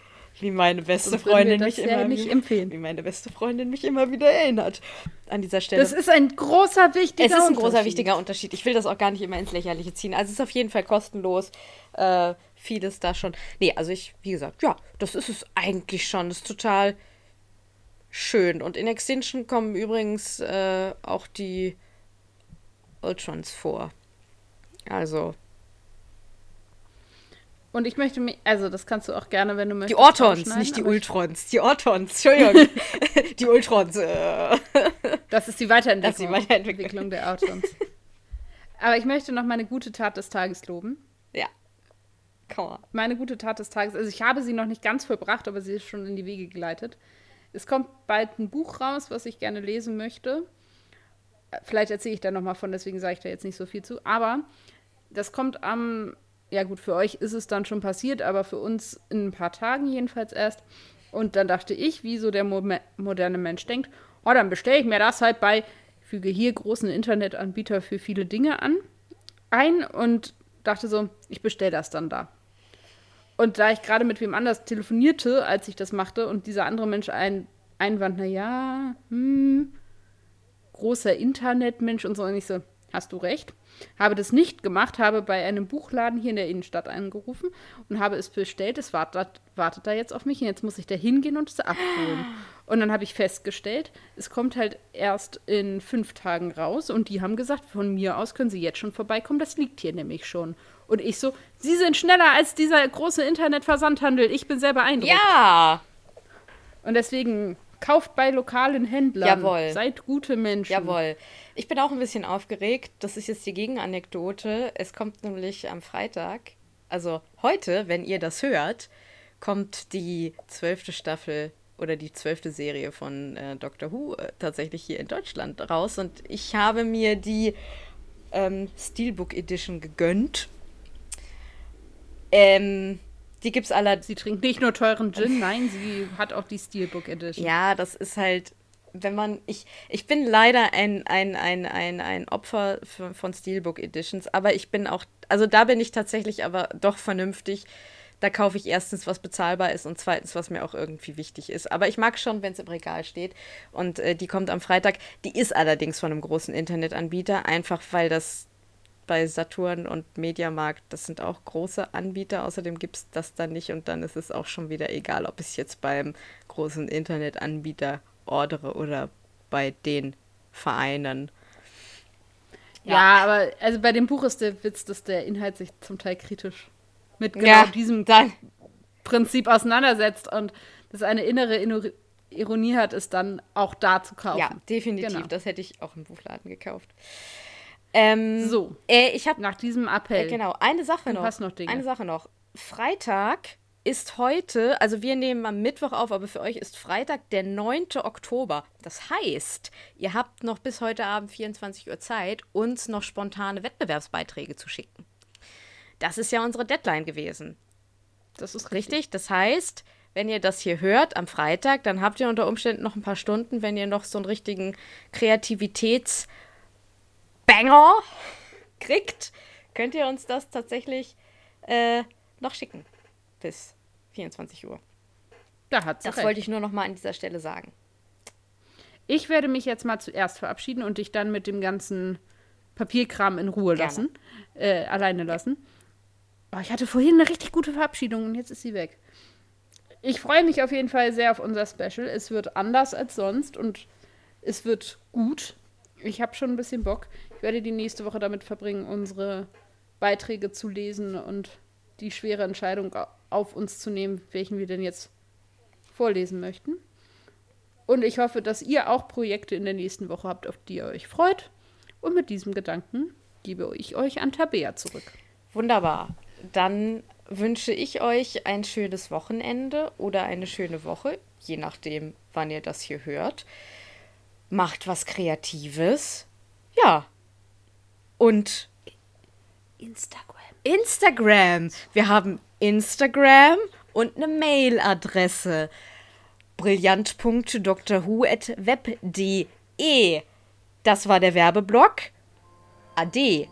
wie meine beste Freundin mich immer nicht empfehlen. wie meine beste Freundin mich immer wieder erinnert an dieser Stelle. Das ist ein großer wichtiger Es ist ein großer wichtiger Unterschied. Ich will das auch gar nicht immer ins Lächerliche ziehen. Also es ist auf jeden Fall kostenlos. Äh, vieles da schon. Nee, also ich, wie gesagt, ja, das ist es eigentlich schon. Das ist total schön. Und in Extinction kommen übrigens äh, auch die Ultrons vor. Also, und ich möchte mich, also das kannst du auch gerne, wenn du möchtest. Die Ortons, nicht die Ultrons. Die Ortons, Entschuldigung. die Ultrons. Äh. Das ist die Weiterentwicklung, das ist die Weiterentwicklung der Ortons. Aber ich möchte noch meine gute Tat des Tages loben. Ja. Komm Meine gute Tat des Tages, also ich habe sie noch nicht ganz vollbracht, aber sie ist schon in die Wege geleitet. Es kommt bald ein Buch raus, was ich gerne lesen möchte. Vielleicht erzähle ich da nochmal von, deswegen sage ich da jetzt nicht so viel zu. Aber das kommt am ja gut, für euch ist es dann schon passiert, aber für uns in ein paar Tagen jedenfalls erst. Und dann dachte ich, wie so der mo moderne Mensch denkt, oh, dann bestelle ich mir das halt bei, füge hier großen Internetanbieter für viele Dinge an, ein und dachte so, ich bestelle das dann da. Und da ich gerade mit wem anders telefonierte, als ich das machte, und dieser andere Mensch ein, einwand, na ja, hm, großer Internetmensch und so, und ich so, hast du recht. Habe das nicht gemacht, habe bei einem Buchladen hier in der Innenstadt angerufen und habe es bestellt. Es wartet, wartet da jetzt auf mich und jetzt muss ich da hingehen und es abholen. Und dann habe ich festgestellt, es kommt halt erst in fünf Tagen raus und die haben gesagt, von mir aus können sie jetzt schon vorbeikommen, das liegt hier nämlich schon. Und ich so, sie sind schneller als dieser große Internetversandhandel. Ich bin sehr beeindruckt. Ja! Und deswegen kauft bei lokalen Händlern. Jawohl. Seid gute Menschen. Jawohl. Ich bin auch ein bisschen aufgeregt. Das ist jetzt die Gegenanekdote. Es kommt nämlich am Freitag, also heute, wenn ihr das hört, kommt die zwölfte Staffel oder die zwölfte Serie von äh, Doctor Who äh, tatsächlich hier in Deutschland raus. Und ich habe mir die ähm, Steelbook Edition gegönnt. Ähm, die gibt's alle. Sie trinkt nicht nur teuren Gin, nein, sie hat auch die Steelbook Edition. Ja, das ist halt wenn man, ich, ich bin leider ein, ein, ein, ein, ein Opfer von Steelbook Editions, aber ich bin auch, also da bin ich tatsächlich aber doch vernünftig. Da kaufe ich erstens, was bezahlbar ist und zweitens, was mir auch irgendwie wichtig ist. Aber ich mag schon, wenn es im Regal steht. Und äh, die kommt am Freitag. Die ist allerdings von einem großen Internetanbieter, einfach weil das bei Saturn und Mediamarkt, das sind auch große Anbieter. Außerdem gibt es das dann nicht und dann ist es auch schon wieder egal, ob ich jetzt beim großen Internetanbieter ordere oder bei den Vereinen. Ja. ja, aber also bei dem Buch ist der Witz, dass der Inhalt sich zum Teil kritisch mit genau ja, diesem dann. Prinzip auseinandersetzt und das eine innere Ironie hat, ist dann auch da zu kaufen. Ja, definitiv. Genau. Das hätte ich auch im Buchladen gekauft. Ähm, so, äh, ich habe nach diesem Appell. Äh, genau, eine Sache noch. noch Dinge. Eine Sache noch. Freitag ist heute, also wir nehmen am Mittwoch auf, aber für euch ist Freitag, der 9. Oktober. Das heißt, ihr habt noch bis heute Abend 24 Uhr Zeit, uns noch spontane Wettbewerbsbeiträge zu schicken. Das ist ja unsere Deadline gewesen. Das ist richtig. richtig. Das heißt, wenn ihr das hier hört am Freitag, dann habt ihr unter Umständen noch ein paar Stunden, wenn ihr noch so einen richtigen Kreativitätsbanger kriegt, könnt ihr uns das tatsächlich äh, noch schicken bis 24 Uhr. Da hat sie Das recht. wollte ich nur noch mal an dieser Stelle sagen. Ich werde mich jetzt mal zuerst verabschieden und dich dann mit dem ganzen Papierkram in Ruhe Gerne. lassen. Äh, alleine lassen. Oh, ich hatte vorhin eine richtig gute Verabschiedung und jetzt ist sie weg. Ich freue mich auf jeden Fall sehr auf unser Special. Es wird anders als sonst und es wird gut. Ich habe schon ein bisschen Bock. Ich werde die nächste Woche damit verbringen, unsere Beiträge zu lesen und die schwere Entscheidung au- auf uns zu nehmen, welchen wir denn jetzt vorlesen möchten. Und ich hoffe, dass ihr auch Projekte in der nächsten Woche habt, auf die ihr euch freut. Und mit diesem Gedanken gebe ich euch an Tabea zurück. Wunderbar. Dann wünsche ich euch ein schönes Wochenende oder eine schöne Woche, je nachdem, wann ihr das hier hört. Macht was Kreatives. Ja. Und Instagram. Instagram. Wir haben Instagram und eine Mailadresse. brillant.drwho.web.de. Das war der Werbeblock. Ade.